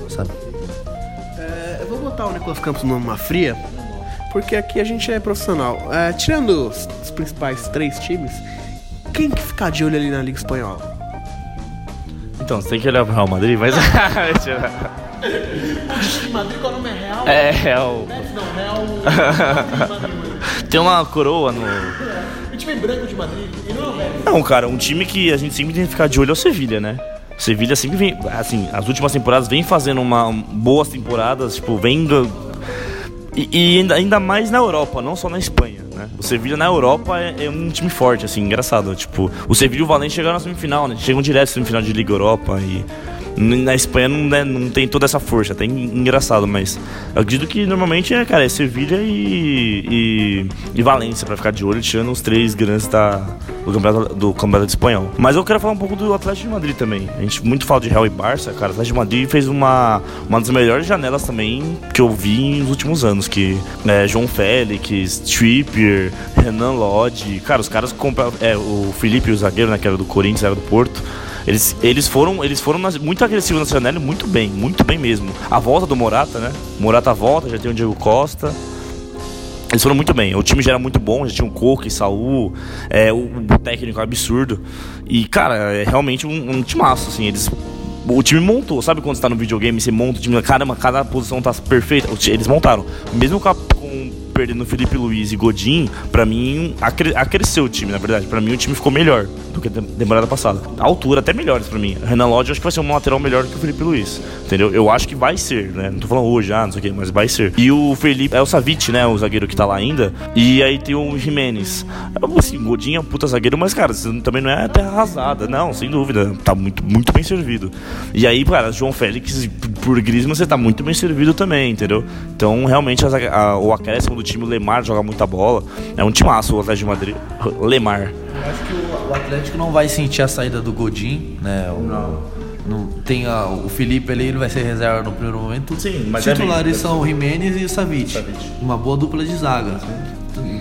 Sabe? É, eu vou botar o Nicolas Campos numa fria, porque aqui a gente é profissional. É, tirando os, os principais três times, quem que ficar de olho ali na Liga Espanhola? Então, você tem que olhar pro Real Madrid, mas. O Madrid qual o nome é Real? é, Real. Não, Real. Tem uma coroa no. o time branco de Madrid. E não é. Não, cara, um time que a gente sempre tem que ficar de olho é o Sevilha, né? O Sevilha sempre vem, assim, as últimas temporadas vem fazendo uma um, boas temporadas, tipo, vem do- e, e ainda, ainda mais na Europa, não só na Espanha, né? O Sevilha na Europa é, é um time forte, assim, engraçado. Tipo, o Sevilha e o Valência chegaram na semifinal, né? Chegam direto na semifinal de Liga Europa e na Espanha não, né, não tem toda essa força, até en- engraçado, mas eu acredito que normalmente é, cara, é Sevilha e, e, e Valência pra ficar de olho, tirando os três grandes da, do, campeonato, do campeonato espanhol. Mas eu quero falar um pouco do Atlético de Madrid também. A gente muito fala de Real e Barça, cara. O Atlético de Madrid fez uma, uma das melhores janelas também que eu vi nos últimos anos, que é João Félix, Trippier, Renan Lodge. Cara, os caras compraram. É, o Felipe, o zagueiro, né, que era do Corinthians, era do Porto. Eles, eles foram, eles foram muito agressivos janela, e muito bem, muito bem mesmo. A volta do Morata, né? Morata volta, já tem o Diego Costa. Eles foram muito bem. O time já era muito bom, já tinha o Coque, Saul, é, o, o técnico absurdo. E, cara, é realmente um, um timaço, assim. Eles. O time montou, sabe quando você tá no videogame, você monta o time, caramba, cada posição tá perfeita. Eles montaram. Mesmo com, a- com perdendo Felipe Luiz e Godin, pra mim, acre- acresceu o time, na verdade. Pra mim, o time ficou melhor do que a tem- temporada passada. A altura até melhores pra mim. Renan Lodge, acho que vai ser um lateral melhor do que o Felipe Luiz. Entendeu? Eu acho que vai ser, né? Não tô falando hoje, ah, não sei o quê, mas vai ser. E o Felipe, é o Savic, né? O zagueiro que tá lá ainda. E aí tem o Jimenez. Assim, Godin é um puta zagueiro, mas, cara, também não é terra arrasada. Não, sem dúvida. Tá muito, muito bem servido. E aí, cara, João Félix, por Griezmann, você tá muito bem servido também, entendeu? Então, realmente, a a- o acréscimo do time, o Lemar joga muita bola. É um timaço o Atlético de Madrid. Lemar. Eu acho que o, o Atlético não vai sentir a saída do Godin, né? O, não. tem a- o Felipe ali, ele vai ser reserva no primeiro momento. Sim, mas Os é titulares bem- são o Jimenez e o Savic. Uma boa dupla de zaga.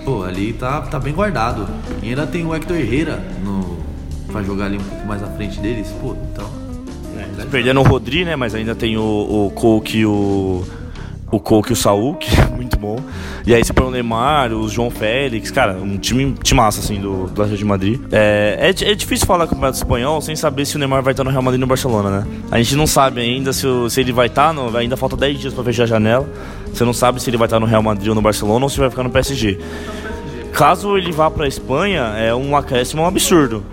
Pô, ali tá, tá bem guardado. E ainda tem o Hector Herrera no, pra jogar ali um pouco mais à frente deles. Pô, então. Perdendo o Rodri, né? Mas ainda tem o, o Coke e o. O Coke e o Saul, que é muito bom. E aí você põe o Neymar, o João Félix, cara, um time, time massa, assim, do, do Atlético de Madrid. É, é, é difícil falar campeonato espanhol sem saber se o Neymar vai estar no Real Madrid e no Barcelona, né? A gente não sabe ainda se, o- se ele vai estar, no, ainda falta 10 dias pra fechar a janela. Você não sabe se ele vai estar no Real Madrid ou no Barcelona ou se vai ficar no PSG. Caso ele vá pra Espanha, é um acréscimo absurdo.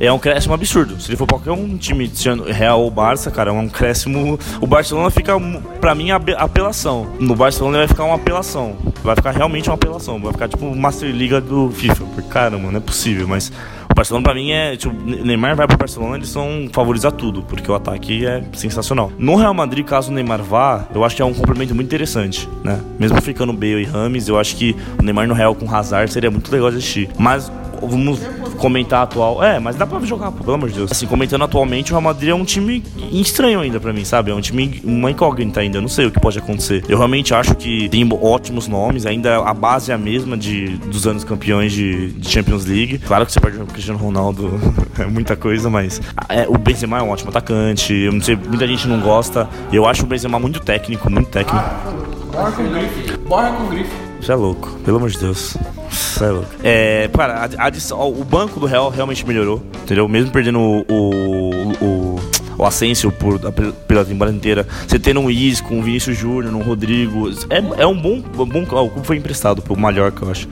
É um acréscimo absurdo. Se ele for qualquer um time, Real ou Barça, cara, é um acréscimo. O Barcelona fica, pra mim, apelação. No Barcelona ele vai ficar uma apelação. Vai ficar realmente uma apelação. Vai ficar tipo Master Liga do FIFA. Porque, caramba, não é possível. Mas o Barcelona, pra mim, é. Tipo, Neymar vai pro Barcelona, eles são favoritos a tudo. Porque o ataque é sensacional. No Real Madrid, caso o Neymar vá, eu acho que é um complemento muito interessante, né? Mesmo ficando Bale e Rames, eu acho que o Neymar no Real com Hazard seria muito legal de assistir. Mas vamos comentar atual. É, mas dá pra jogar, pô, pelo amor de Deus. Assim, comentando atualmente, o Real Madrid é um time estranho ainda pra mim, sabe? É um time, uma incógnita ainda. Eu não sei o que pode acontecer. Eu realmente acho que tem ótimos nomes, ainda a base é a mesma de, dos anos campeões de, de Champions League. Claro que você perde o Cristiano Ronaldo, é muita coisa, mas é, o Benzema é um ótimo atacante. Eu não sei, muita gente não gosta. Eu acho o Benzema muito técnico, muito técnico. Borra com grife. Borra com grife. Você é louco, pelo amor de Deus. Você é louco. É, a, ó, o banco do Real realmente melhorou, entendeu? Mesmo perdendo o, o, o, o Asensio por, pela temporada inteira, você tendo um Isco, um Vinícius Júnior, um Rodrigo, é, é um bom, bom. ó, o clube foi emprestado pro Mallorca, eu acho.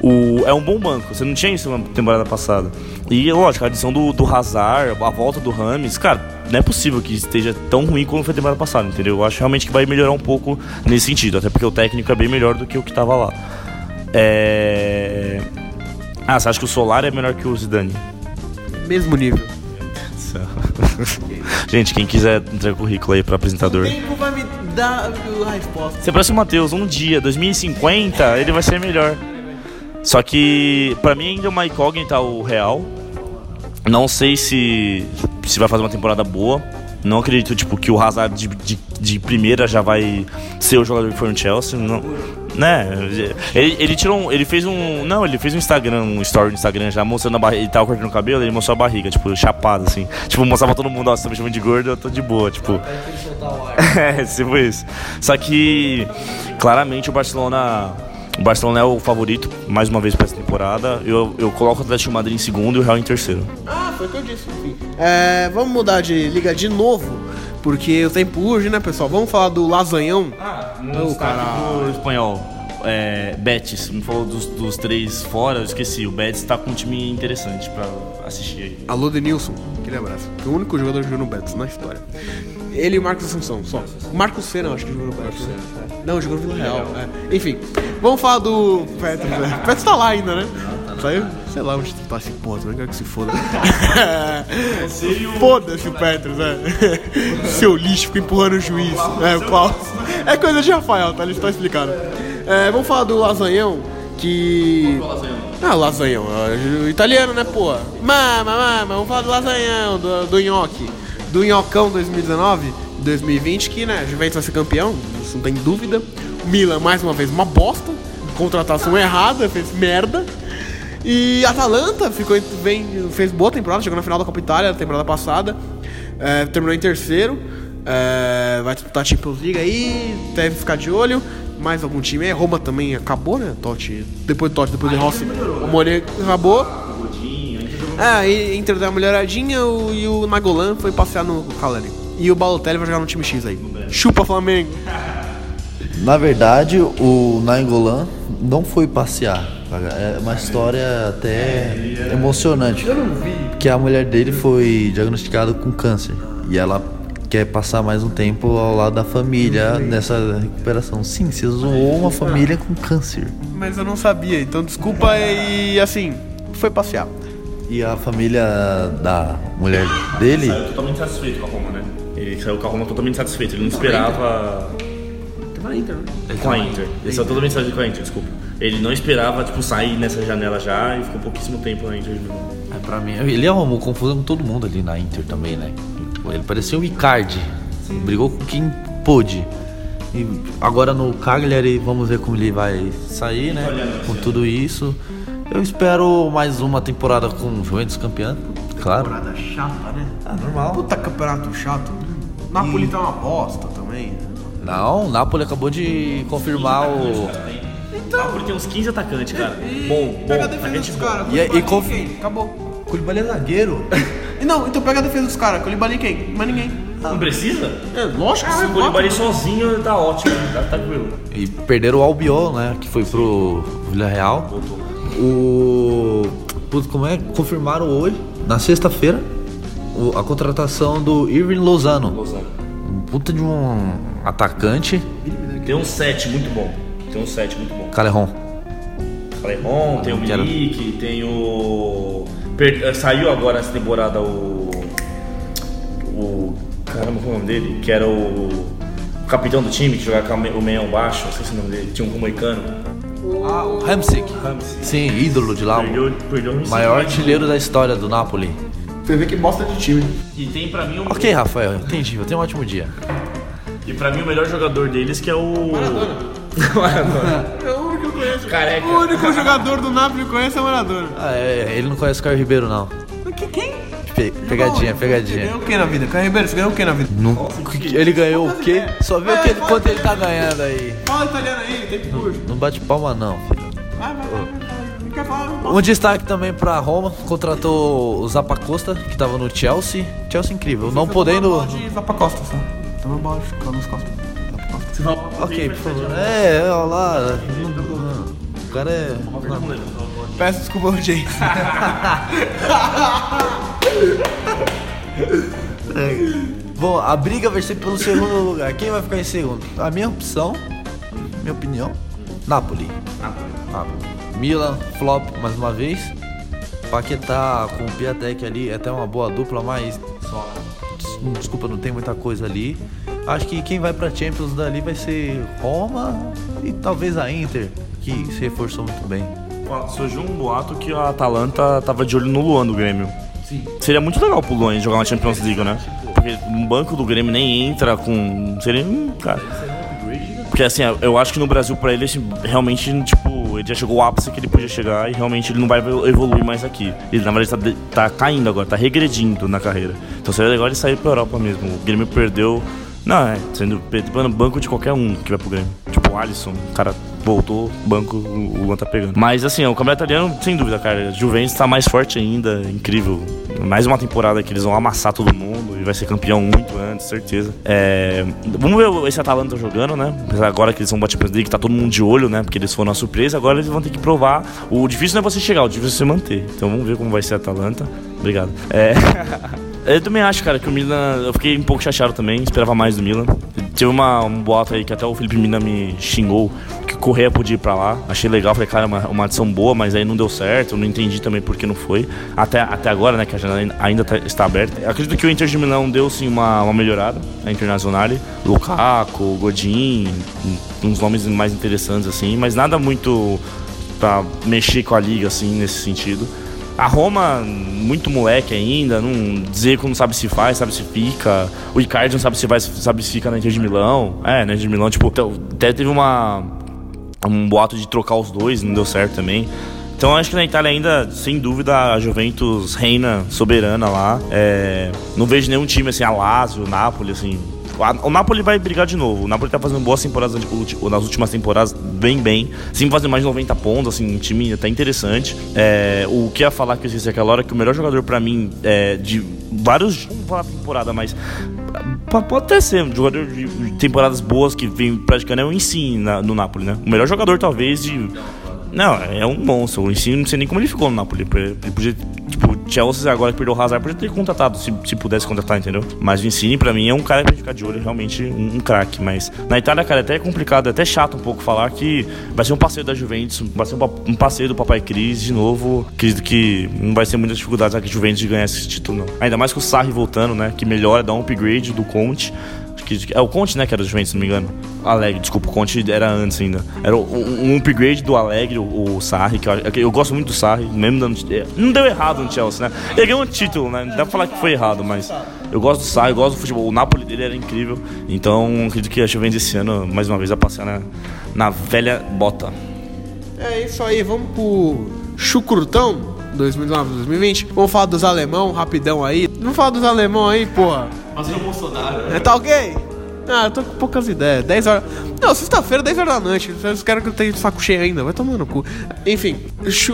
O, é um bom banco, você não tinha isso na temporada passada. E lógico, a adição do, do Hazard, a volta do Rames, cara, não é possível que esteja tão ruim como foi a temporada passada, entendeu? Eu acho realmente que vai melhorar um pouco nesse sentido, até porque o técnico é bem melhor do que o que tava lá. É. Ah, você acha que o Solar é melhor que o Zidane? Mesmo nível. Gente, quem quiser entrar currículo aí pra apresentador. O tempo vai me dar a resposta. Você parece o Matheus, um dia, 2050, ele vai ser melhor. Só que, pra mim, ainda é uma incógnita o Real. Não sei se, se vai fazer uma temporada boa. Não acredito, tipo, que o Hazard de, de, de primeira já vai ser o jogador que foi no Chelsea. Não, né? Ele, ele tirou um, Ele fez um. Não, ele fez um Instagram, um story no Instagram já mostrando a barriga. Ele tava cortando o cabelo, ele mostrou a barriga, tipo, chapado, assim. Tipo, mostrava todo mundo, ó, você tá me chamando de gordo, eu tô de boa, tipo. é, tipo isso. Só que claramente o Barcelona. O Barcelona é o favorito, mais uma vez, pra essa temporada. Eu, eu coloco o Atlético Madrid em segundo e o Real em terceiro. Ah, foi o que eu disse, enfim. É, vamos mudar de liga de novo, porque o tempo urge, né, pessoal? Vamos falar do Lasanhão. Ah, Ô, caralho. do espanhol. É, Betis, me falou dos, dos três fora, eu esqueci. O Betis tá com um time interessante pra assistir aí. Alô, Denilson. Aquele abraço. Que o único jogador que jogou no Betis na história. Ele e o Marcos Assunção, só. O Marcos Senna, acho que jogou no Betis. né? Não, jogou no Vila Real. é. Enfim, vamos falar do Petros. Né? O Petros tá lá ainda, né? Saiu, sei lá onde tá esse não quero que se foda. Foda-se o Petros, é. Seu lixo, fica empurrando o juiz. É, o Klaus. É coisa de Rafael, tá? Eles estão explicando. É, vamos falar do Lasanhão, que. Ah, lasanhão, é, o italiano, né, pô? Mama, mama, vamos falar do lasanhão, do, do nhoque. Do nhocão 2019, 2020, que, né, Juventus vai ser campeão, isso não tem dúvida. Milan, mais uma vez, uma bosta. Contratação errada, fez merda. E Atalanta ficou, em- vem, fez boa temporada, chegou na final da Copa Itália na temporada passada. É, terminou em terceiro. É, vai disputar a Champions League aí, deve ficar de olho. Mais algum time aí. Roma também acabou, né? Totti. Depois do Totti, depois do Rossi. O Mourinho acabou. É, e Inter deu uma melhoradinha o, e o Nagolan foi passear no Caleri. E o Balotelli vai jogar no time X aí. Chupa Flamengo. Na verdade, o Nainggolan não foi passear. É uma história até emocionante. Eu não vi. Que a mulher dele foi diagnosticada com câncer. E ela quer passar mais um tempo ao lado da família nessa recuperação. Sim, você zoou uma família com câncer. Mas eu não sabia, então desculpa e assim, foi passear. E a família da mulher dele. Saiu totalmente satisfeito com a Roma, né? Ele saiu com a Roma totalmente satisfeito. Ele não esperava. Tava na Inter, né? Com a Inter. Ele saiu totalmente satisfeito com a Inter, desculpa. Ele não esperava, tipo, sair nessa janela já e ficou pouquíssimo tempo na Inter de Milão. É, pra mim, ele arrumou confusão com todo mundo ali na Inter também, né? Ele parecia o Icardi. Brigou com quem pôde. E agora no Cagliari, vamos ver como ele vai sair, né? Com tudo isso. Eu espero mais uma temporada com o Juventus campeão, claro. Temporada chata, né? Ah, normal. Puta campeonato chato. Napoli tá uma bosta também. Não, o Napoli acabou de confirmar o. Então. Napoli tem uns 15 atacantes, cara. Bom, bom. Pega a defesa dos bom. caras. E- e conf- quem? Acabou. Koulibaly é zagueiro. E Não, então pega a defesa dos caras. Koulibaly quem? Mais ninguém. Não precisa? É, lógico que Se você o Koulibaly sozinho tá ótimo, tá tranquilo. E perderam o Albiol, né? Que foi pro Villarreal. Voltou. O. Putz, como é? Confirmaram hoje, na sexta-feira, a contratação do Irving Lozano. Lozano. Um puta de um atacante. Tem um 7 muito bom. Tem um 7 muito bom. Calerron. Clermont, tem o não quero. Milik, tem o. per- eh, Saiu agora essa temporada o. O. Caramba, qual é o nome dele? Que era o. o capitão do time, que jogava o meião baixo, esqueci o nome dele. Tinha um moicano. Ah, o Hamsik. Ramsey. Sim, ídolo de lá. Perdeu, perdeu um Maior artilheiro da história do Napoli. Você vê que bosta de time. E tem pra mim um. Ok, Rafael, entendi. Eu tenho um ótimo dia. E pra mim o melhor jogador deles que é o. Maradona. Maradona. É o único que eu conheço. Careca. O único jogador do Napoli que eu conheço é o Maradona. Ah, é, ele não conhece o Caio Ribeiro, não. Que- Quem? Pe- pegadinha, Você pegadinha. ganhou o que na vida? Caio Ribeiro, você ganhou o que na vida? Não- ele ganhou o quê? Só vê o que ele- quanto ele tá ganhando aí. Fala italiano aí, tem que curso. Não bate palma, não. Vai, vai, vai, vai. Não quer falar? Um destaque também pra Roma, contratou o Zapacosta, que tava no Chelsea. Chelsea incrível, não podendo. Bola de Zapacosta, só. Toma bola de Carlos Costa. Zapacosta. Ok, por favor. É, olha lá. não- não. O cara é. Peço desculpa, Jay. Bom, a briga vai ser pelo segundo lugar. Quem vai ficar em segundo? A minha opção, minha opinião, Napoli. Napoli. Milan, flop mais uma vez. Paquetá com o Piatek ali, é até uma boa dupla, mas. Des- Desculpa, não tem muita coisa ali. Acho que quem vai pra Champions dali vai ser Roma e talvez a Inter, que se reforçou muito bem. Surgiu um boato que a Atalanta tava de olho no Luan do Grêmio. Seria muito legal pro Luan jogar na Champions League, né? Porque um banco do Grêmio nem entra com. Seria. hum, Cara. Porque assim, eu acho que no Brasil pra ele assim, realmente, tipo, ele já chegou ao ápice que ele podia chegar e realmente ele não vai evoluir mais aqui. Ele na verdade tá, tá caindo agora, tá regredindo na carreira. Então seria legal ele sair pra Europa mesmo. O Grêmio perdeu. Não, é, sendo perdendo banco de qualquer um que vai pro Grêmio. Tipo o Alisson, o cara voltou, banco, o Luan tá pegando. Mas assim, o campeonato italiano, sem dúvida, cara. Juventus tá mais forte ainda, incrível. Mais uma temporada que eles vão amassar todo mundo e vai ser campeão muito antes, certeza. É, vamos ver esse Atalanta jogando, né? Agora que eles vão bater Champions League, tá todo mundo de olho, né? Porque eles foram uma surpresa, agora eles vão ter que provar. O difícil não é você chegar, o difícil é você manter. Então vamos ver como vai ser a Atalanta. Obrigado. É. Eu também acho, cara, que o Milan. Eu fiquei um pouco chateado também, esperava mais do Milan. Teve uma, um boato aí que até o Felipe Mina me xingou que Correia podia ir pra lá. Achei legal, falei, cara, uma, uma adição boa, mas aí não deu certo. Eu não entendi também por que não foi. Até, até agora, né, que a janela ainda- tá- está aberta. Eu acredito que o Inter de Milão deu sim uma, uma melhorada na Internacional. Lukaku, Godin, uns nomes mais interessantes assim, mas nada muito pra mexer com a liga assim nesse sentido. A Roma, muito moleque ainda, não dizer não sabe se faz, sabe se fica. O Icardi não sabe se vai, sabe se fica na Inter de Milão. É, na Inter de Milão, tipo, então, até teve uma um boato de trocar os dois, não deu certo também. Então acho que na Itália ainda, sem dúvida, a Juventus reina soberana lá. É, não vejo nenhum time assim, a Lazio, Napoli, assim. A- O Napoli vai brigar de novo. O Napoli tá fazendo boas temporadas nas últimas temporadas, bem, bem. Sempre fazendo mais de 90 pontos, assim, um time até interessante. É, o que ia falar que eu esqueci aquela hora, que o melhor jogador pra mim é, de vários. Não falar temporada, mas. Pode até ser um jogador de temporadas boas que vem praticando é o Insigne no Napoli, né? O melhor jogador, talvez, de. Não, é um monstro. O Insigne não sei nem como ele ficou no Napoli. Ele podia. Tipo, Chelsea agora que perdeu o Hazard podia ter contratado, se, se pudesse contratar, entendeu? Mas o Insigne, pra mim, é um cara pra ficar de olho, realmente um, um craque. Mas na Itália, cara, é até complicado, é até chato um pouco falar que vai ser um passeio da Juventus, vai ser um, um passeio do Papai Cris de novo. Acredito que não vai ser muitas dificuldades aqui Juventus de ganhar esse título, não. Ainda mais com o Sarri voltando, né? Que melhora, dá um upgrade do Conte. Que é o Conte, né, que era do Juventus, se não me engano. Alegre, desculpa, o Conte era antes ainda. Era um, um upgrade do Alegre, o, o Sarri, que eu, eu gosto muito do Sarri, mesmo dando. é, Não deu errado no Chelsea, né? Ele ganhou um título, né? Não dá pra falar que foi errado, mas eu gosto do Sarri, eu gosto do futebol. O Napoli dele era incrível. Então, acredito que a Juventus esse ano, mais uma vez, vai passear na, na velha bota. É isso aí, vamos pro chucrutão 2009-2020. Vamos falar dos alemão rapidão aí. Vamos falar dos alemão aí, porra. Mas o Bolsonaro. É, tá ok? Ah, eu tô com poucas ideias. 10 horas. Não, sexta-feira, 10 horas da noite. Vocês querem que eu tenha saco cheio ainda? Vai tomar no cu. Enfim,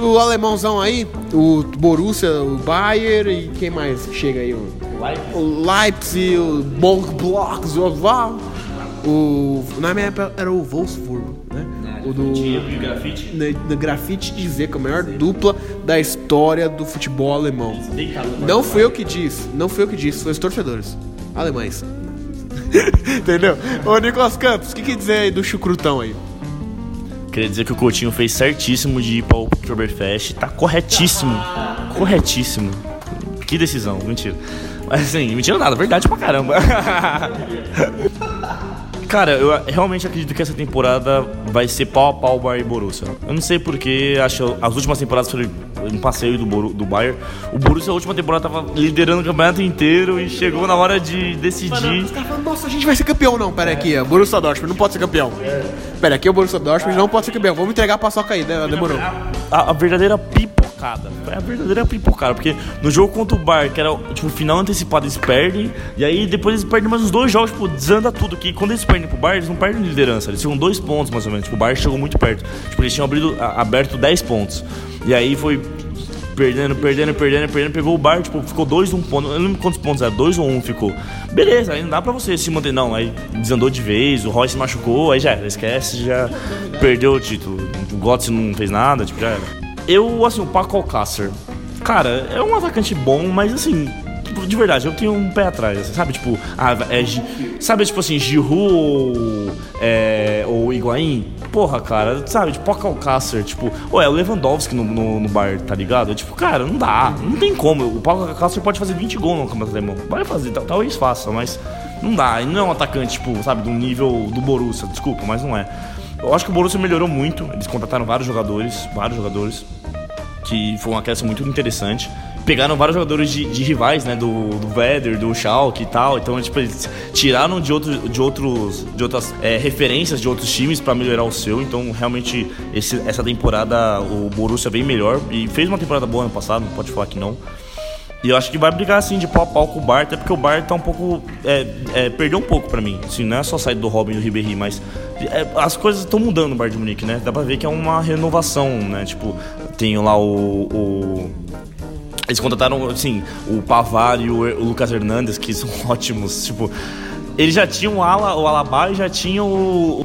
o alemãozão aí, o Borussia, o Bayern e quem mais chega aí? O o Leipzig, o Blocks, o Val. O. Na minha época era o Wolfsburg? O do. grafite. Na, na grafite de Zeca, a maior dupla da história do futebol alemão. Não fui eu que disse, não fui eu que disse, foi os torcedores alemães. Entendeu? Ô Nicolas Campos, o que, que dizer aí do chucrutão aí? Queria dizer que o Coutinho fez certíssimo de ir para o Oktoberfest. Tá corretíssimo. Corretíssimo. Que decisão, mentira. Mas assim, mentira nada, verdade pra caramba. Cara, eu realmente acredito que essa temporada vai ser pau a pau Bayern e Borussia. Eu não sei porque, acho que as últimas temporadas foi um passeio do, Boru- do Bayern. O Borussia, a última temporada, tava liderando o campeonato inteiro e chegou na hora de decidir. Os caras falam, nossa, a gente vai ser campeão não. Pera aqui, é Borussia Dortmund não pode ser campeão. Pera aqui, o Borussia Dortmund não pode ser campeão. Vamos entregar a paçoca aí, né? Demorou. a, a verdadeira pipocada. Foi a verdadeira pipocada. Porque no jogo contra o Bar, que era tipo final antecipado, eles perdem. E aí depois eles perdem mais uns dois jogos, tipo, desanda tudo. Que quando eles perdem pro Bar, eles não perdem liderança. Eles ficam dois pontos mais ou menos. Tipo, o Bar chegou muito perto. Tipo, eles tinham abrido, aberto 10 pontos. E aí foi perdendo, perdendo, perdendo, perdendo. Pegou o Bar, tipo, ficou dois, um ponto. Eu não lembro quantos pontos era, dois ou um ficou. Beleza, aí não dá pra você se manter. Não, aí desandou de vez, o Roy se machucou, aí já era, esquece, já perdeu o título. O Götze não fez nada, tipo, já era. Eu, assim, o Paco Alcácer, cara, é um atacante bom, mas assim, tipo, de verdade, eu tenho um pé atrás, sabe? Tipo, ah, é, sabe, tipo assim, Giroud ou, é, ou Higuaín? Porra, cara, sabe? Tipo, Paco Alcácer, tipo, ou é o Lewandowski no, no, no bar, tá ligado? Tipo, cara, não dá, não tem como. O Paco Alcácer pode fazer 20 gols no Campeonato Alemão. Vai fazer, tal- talvez faça, mas não dá. Ele não é um atacante, tipo, sabe, do nível do Borussia, desculpa, mas não é. Eu acho que o Borussia melhorou muito, eles contrataram vários jogadores, vários jogadores que foi uma acréscimo muito interessante. Pegaram vários jogadores de, de rivais, né? Do, do do Schalke e tal. Então, tipo, eles tiraram de, outro, de, outros, de outras é, referências de outros times para melhorar o seu. Então, realmente, esse, essa temporada o Borussia veio melhor. E fez uma temporada boa ano passado, não pode falar que não. E eu acho que vai brigar assim de pau a pau com o Bar, até porque o Bar tá um pouco. É, é, perdeu um pouco pra mim. Assim, não é só sair do Robin e do Ribéry, mas é, as coisas estão mudando no Bar de Munique, né? Dá pra ver que é uma renovação, né? Tipo, tem lá o. o- eles contrataram, assim, o Pavar e o, o Lucas Hernandes, que são ótimos. Tipo, eles já tinham o, Ala, o Alaba e já tinham o,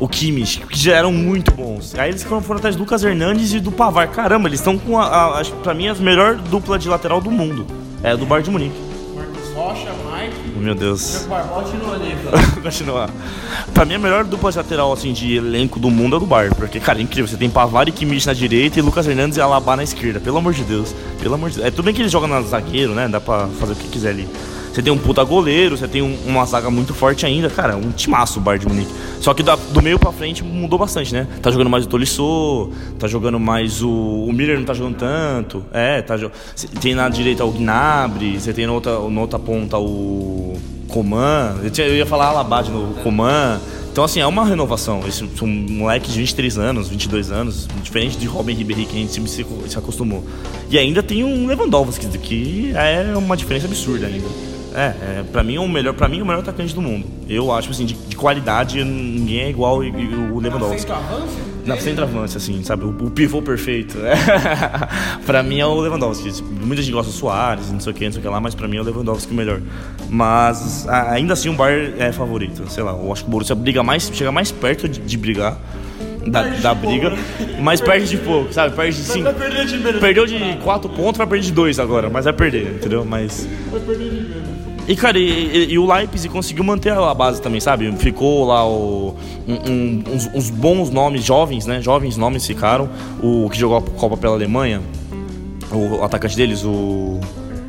o Kimmich, que já eram muito bons. Aí eles foram, foram atrás do Lucas Hernandes e do Pavar. Caramba, eles estão com, a, a, que pra mim, a melhor dupla de lateral do mundo. É a do Bar de Munique. Rocha, Mike. Meu Deus. Continua ali. Continuar. Pra mim, a melhor dupla de lateral assim, de elenco do mundo é do Bar. Porque, cara, é incrível. Você tem Pavar e Kimmich na direita e Lucas Hernandes e Alaba na esquerda. Pelo amor de Deus. Pelo amor de Deus. É tudo bem que eles jogam na zagueiro, né? Dá pra fazer o que quiser ali. Você tem um puta goleiro, você tem um- uma zaga muito forte ainda. Cara, um timaço o Bar de Munique. Só que da- do meio pra frente mudou bastante, né? Tá jogando mais o Tolisso, tá jogando mais o. O Miller não tá jogando tanto. É, tá Tem na direita o Gnabry, você tem na outra, na outra ponta o. Coman. Eu, tinha- eu ia falar Alaba de novo, Coman. Então, assim, é uma renovação. Esse um moleque de 23 anos, 22 anos, diferente de Robin Ribéry, que a gente se, se acostumou. E ainda tem um Lewandowski, que é uma diferença absurda ainda. É, é pra mim é o melhor, para mim é o melhor atacante do mundo. Eu acho assim, de, de qualidade, ninguém é igual e- e o Lewandowski. Na centroavante, assim, sabe? O, o pivô perfeito. pra mim é o Lewandowski. Muita gente gosta do Soares, não sei o que, não sei o que lá, mas pra mim é o Lewandowski o melhor. Mas ainda assim o Bayern é favorito. Sei lá, eu acho que o Borussia briga mais, chega mais perto de, de brigar. Da, da briga, mas perde de pouco, sabe? Perde de 5. Perdeu de 4 pontos, vai perder de 2 agora, mas vai perder, entendeu? Mas. E, cara, e, e- e o Leipzig conseguiu manter a base também, sabe? Ficou lá o, um- um- uns, uns bons nomes jovens, né? Jovens nomes ficaram. O que jogou a Copa pela Alemanha, o atacante deles, o,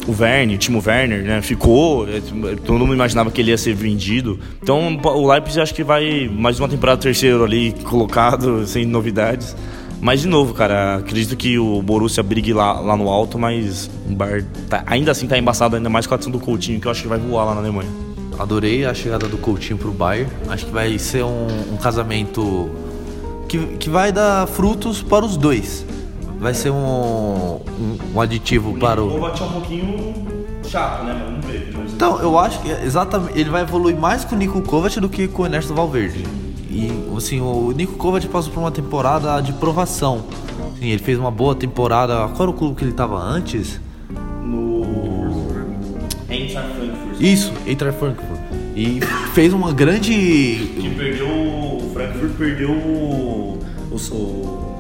o Werner, o Timo Werner, né? Ficou. é, Todo mundo imaginava que ele ia ser vendido. Então o Leipzig acho que vai mais uma temporada terceiro ali, colocado, sem novidades. Mas de novo, cara, acredito que o Borussia brigue lá, lá no alto, mas o Bayern tá- ainda assim tá embaçado, ainda mais com a ação do Coutinho, que eu acho que vai voar lá na Alemanha. Adorei a chegada do Coutinho pro Bayern. Acho que vai ser um, um casamento que, que vai dar frutos para os dois. Vai ser um, um, um aditivo para o. Kovac é um pouquinho chato, né? Vamos ver. Então, eu acho que exatamente ele vai evoluir mais com o Nico Kovac do que com o Ernesto Valverde. E assim, o Nico Kovac passou por uma temporada de provação. Sim, ele fez uma boa temporada. Qual era o clube que ele estava antes? No. Eintracht Frankfurt. Isso, Eintracht Frankfurt. E fez uma grande Que perdeu. O Frankfurt perdeu o. O, o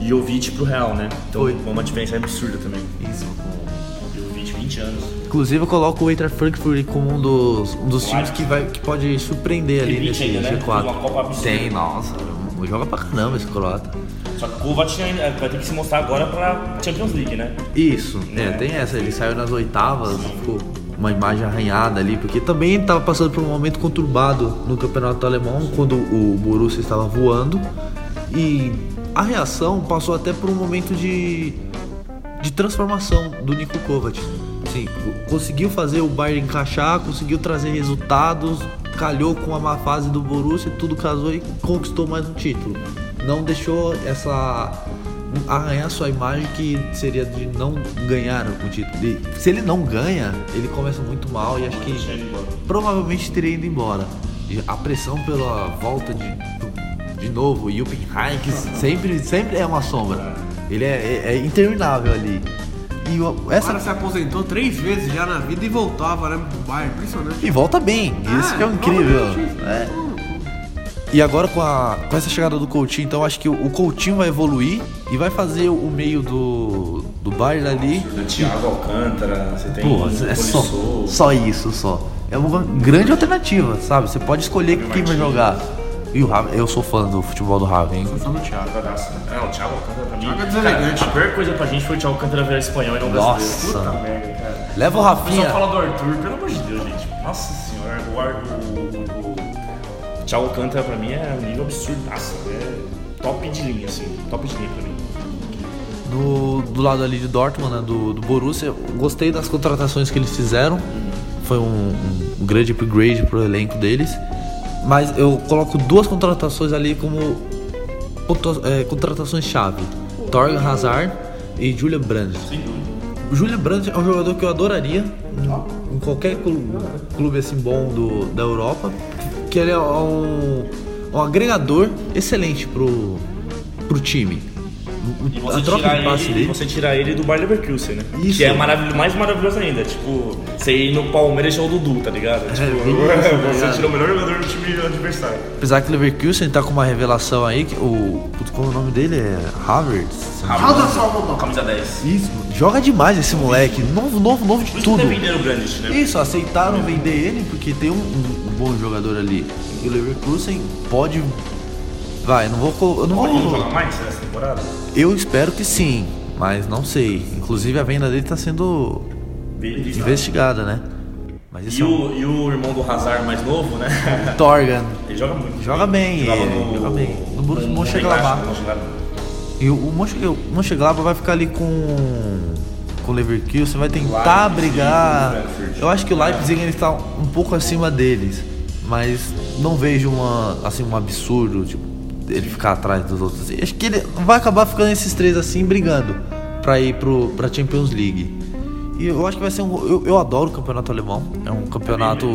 Jovic pro Real, né? Então Foi. uma diferença absurda também. Isso. O Jovic, 20 anos. Inclusive eu coloco o Eintracht Frankfurt como um dos, um dos times que, vai, que pode surpreender ali nesse 20 ainda, né? G4. Fez uma Copa absurda. Tem, nossa. Joga pra caramba esse croata. Só que o Kovac vai ter que se mostrar agora pra Champions League, né? Isso, é, tem essa. Ele saiu nas oitavas, ficou uma imagem arranhada ali, porque também estava passando por um momento conturbado no campeonato alemão, quando o Borussia estava voando. E a reação passou até por um momento de, de transformação do Nico Kovac. Co- conseguiu fazer o Bayern encaixar, conseguiu trazer resultados, calhou com a má fase do Borussia, tudo casou e conquistou mais um título. Não deixou essa arranhar sua imagem que seria de não ganhar o título. E se ele não ganha, ele começa muito mal e acho que provavelmente teria ido embora. E a pressão pela volta de, de novo, e o que sempre, sempre é uma sombra. Ele é, é- é interminável ali. E o- O essa cara se aposentou três vezes já na vida e voltava, né? Pro Bayern, impressionante. e volta bem, isso que é incrível. É. E agora com, a, com essa chegada do Coutinho, então acho que o, o Coutinho vai evoluir e vai fazer o meio do, do Bayern ali. Thiago Alcântara, você tem Pô, é só, só isso, só. É uma grande alternativa, sabe? Você pode escolher quem vai jogar. E o Raven, eu sou fã do futebol do Raven. Só no Thiago. É, o Thiago Alcântara pra mim. Thiago é deselegante. Cara, a pior coisa pra gente foi o Thiago Alcântara virar espanhol e não Nossa. brasileiro. Puta merda, cara. Leva o Rafinha. pessoal fala do Arthur, pelo amor de Deus, gente. Nossa senhora, o, Ar- o, o, o Thiago Alcântara pra mim é um nível absurdaço. É top de linha, assim. Top de linha pra mim. No, do lado ali de Dortmund, né, do, do Borussia, eu gostei das contratações que eles fizeram. Foi um, um- um grande upgrade pro elenco deles. Mas eu coloco duas contratações ali como é, contratações-chave: Torgan Hazard e Julian Brandt. O Julian Brandt é um jogador que eu adoraria em, em qualquer clube, clube assim bom do, da Europa. Que ele é um, um agregador excelente pro, pro time. E a você, troca tirar de passe ele, dele. você tirar ele do Bayer Leverkusen, né? Isso. Que é maravilhoso, mais maravilhoso ainda. Tipo, você ir no Palmeiras e deixar o Dudu, tá ligado? Tipo, bem isso, tá você ligado? tirou o melhor jogador do time adversário. Apesar que o Leverkusen tá com uma revelação aí, que o. Putz, qual é o nome dele? É Havertz. Camisa 10. Isso, joga demais esse moleque. Novo, novo, novo de tudo. venderam o Brandt, né? Isso, aceitaram vender ele porque tem um, um- um bom jogador ali. E o Leverkusen pode. Vai, não vou. Eu não Pode vou. jogar mais nessa temporada? Eu espero que sim, mas não sei. Inclusive a venda dele tá sendo Beleza. investigada, né? Mas E é um o, e o irmão do Hazard mais novo, né? Torgan. Ele joga muito. Joga bem, Jogava ele, joga bem. No Borussia no Mönchengladbach. E o o Möncheng- o Mönchengladbach vai ficar ali com com o Leverkusen, vai tentar Leipzig, brigar. Eu acho que o Leipzig ele está um pouco acima deles, mas não vejo uma assim um absurdo tipo ele ficar atrás dos outros. Acho que ele vai acabar ficando esses três assim brigando para ir pro para Champions League. E eu acho que vai ser um. Eu, eu adoro o campeonato alemão. É um campeonato.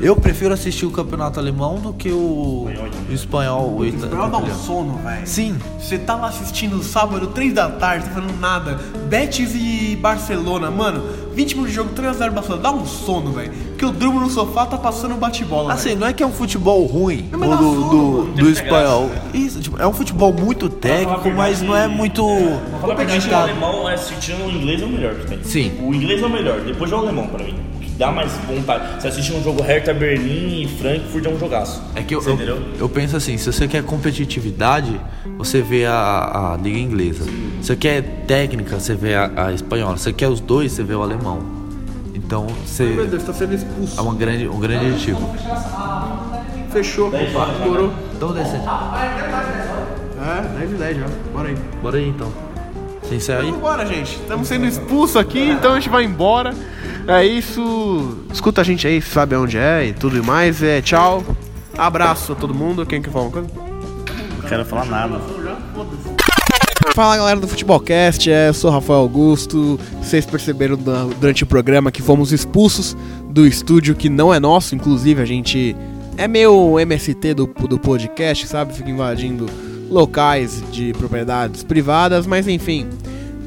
Eu prefiro assistir o campeonato alemão do que o, o espanhol. O Pra dar um sono, velho. Sim. Você tá lá assistindo sábado, 3 da tarde, tá falando nada. Betis e Barcelona, mano. 20 minutos de jogo, 3x0 Barcelona. Dá um sono, velho. Porque eu durmo no sofá, tá passando bate-bola. Assim, velho. não é que é um futebol ruim Não, do, sono, do, do espanhol. Isso, tipo, é um futebol muito técnico, mas não é muito Fala a verdade, o alemão, é, se tirando o inglês, é o melhor que tem. Sim. O inglês é o melhor, depois é o alemão pra mim. Dá mais vontade. Você assiste um jogo Hertha Berlim e Frankfurt é um jogaço. É que eu, Você eu, entendeu? eu penso assim, se você quer competitividade, você vê a, a liga inglesa. Se você quer técnica, você vê a, a espanhola. Se você quer os dois, você vê o alemão. Então você Meu Deus, tá sendo expulso. é uma grande, um grande aditivo. Fechou. Demorou. Então desce. É, 10 e 10 já. Bora aí. Bora aí então. Você encerra aí? Vambora, gente. Estamos sendo expulsos aqui, então a gente vai embora. É isso. Escuta a gente aí, sabe onde é e tudo mais. É, tchau. Abraço a todo mundo. Quem quer falar uma coisa? Não quero falar nada. Fala galera do Futebolcast, é, eu sou Rafael Augusto. Vocês perceberam da- durante o programa que fomos expulsos do estúdio que não é nosso, inclusive a gente é meio MST do, do podcast, sabe? Fica invadindo locais de propriedades privadas, mas enfim.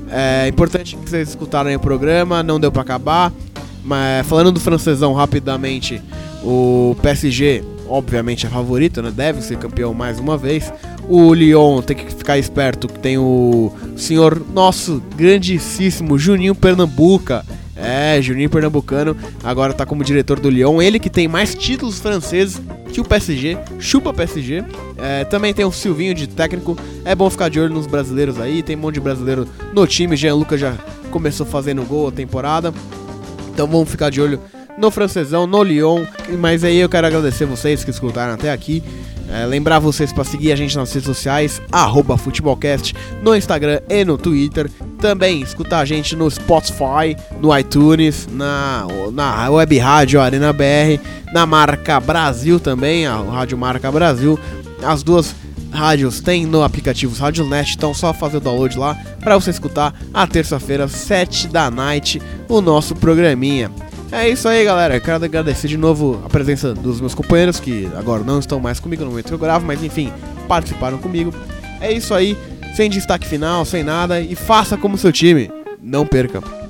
É importante que vocês escutaram aí o programa, não deu pra acabar. Mas falando do francesão rapidamente, o PSG obviamente é favorito, né? Deve ser campeão mais uma vez. O Lyon tem que ficar esperto que tem o senhor nosso grandíssimo Juninho Pernambuca. É, Juninho Pernambucano agora tá como diretor do Lyon. Ele que tem mais títulos franceses que o PSG. Chupa PSG. É, também tem o Silvinho de técnico. É bom ficar de olho nos brasileiros aí. Tem um monte de brasileiro no time. Jean Lucas já começou fazendo gol a temporada. Então vamos ficar de olho no francesão, no Lyon. Mas aí eu quero agradecer vocês que escutaram até aqui. É, lembrar vocês para seguir a gente nas redes sociais, futebolcast, no Instagram e no Twitter. Também escutar a gente no Spotify, no iTunes, na, na web rádio Arena BR, na Marca Brasil também, a Rádio Marca Brasil. As duas rádios tem no aplicativo Radionet, então só fazer o download lá para você escutar a terça-feira, 7 da night, o nosso programinha. É isso aí, galera. Quero agradecer de novo a presença dos meus companheiros, que agora não estão mais comigo no momento que eu gravo, mas enfim, participaram comigo. É isso aí, sem destaque final, sem nada, e faça como seu time. Não perca.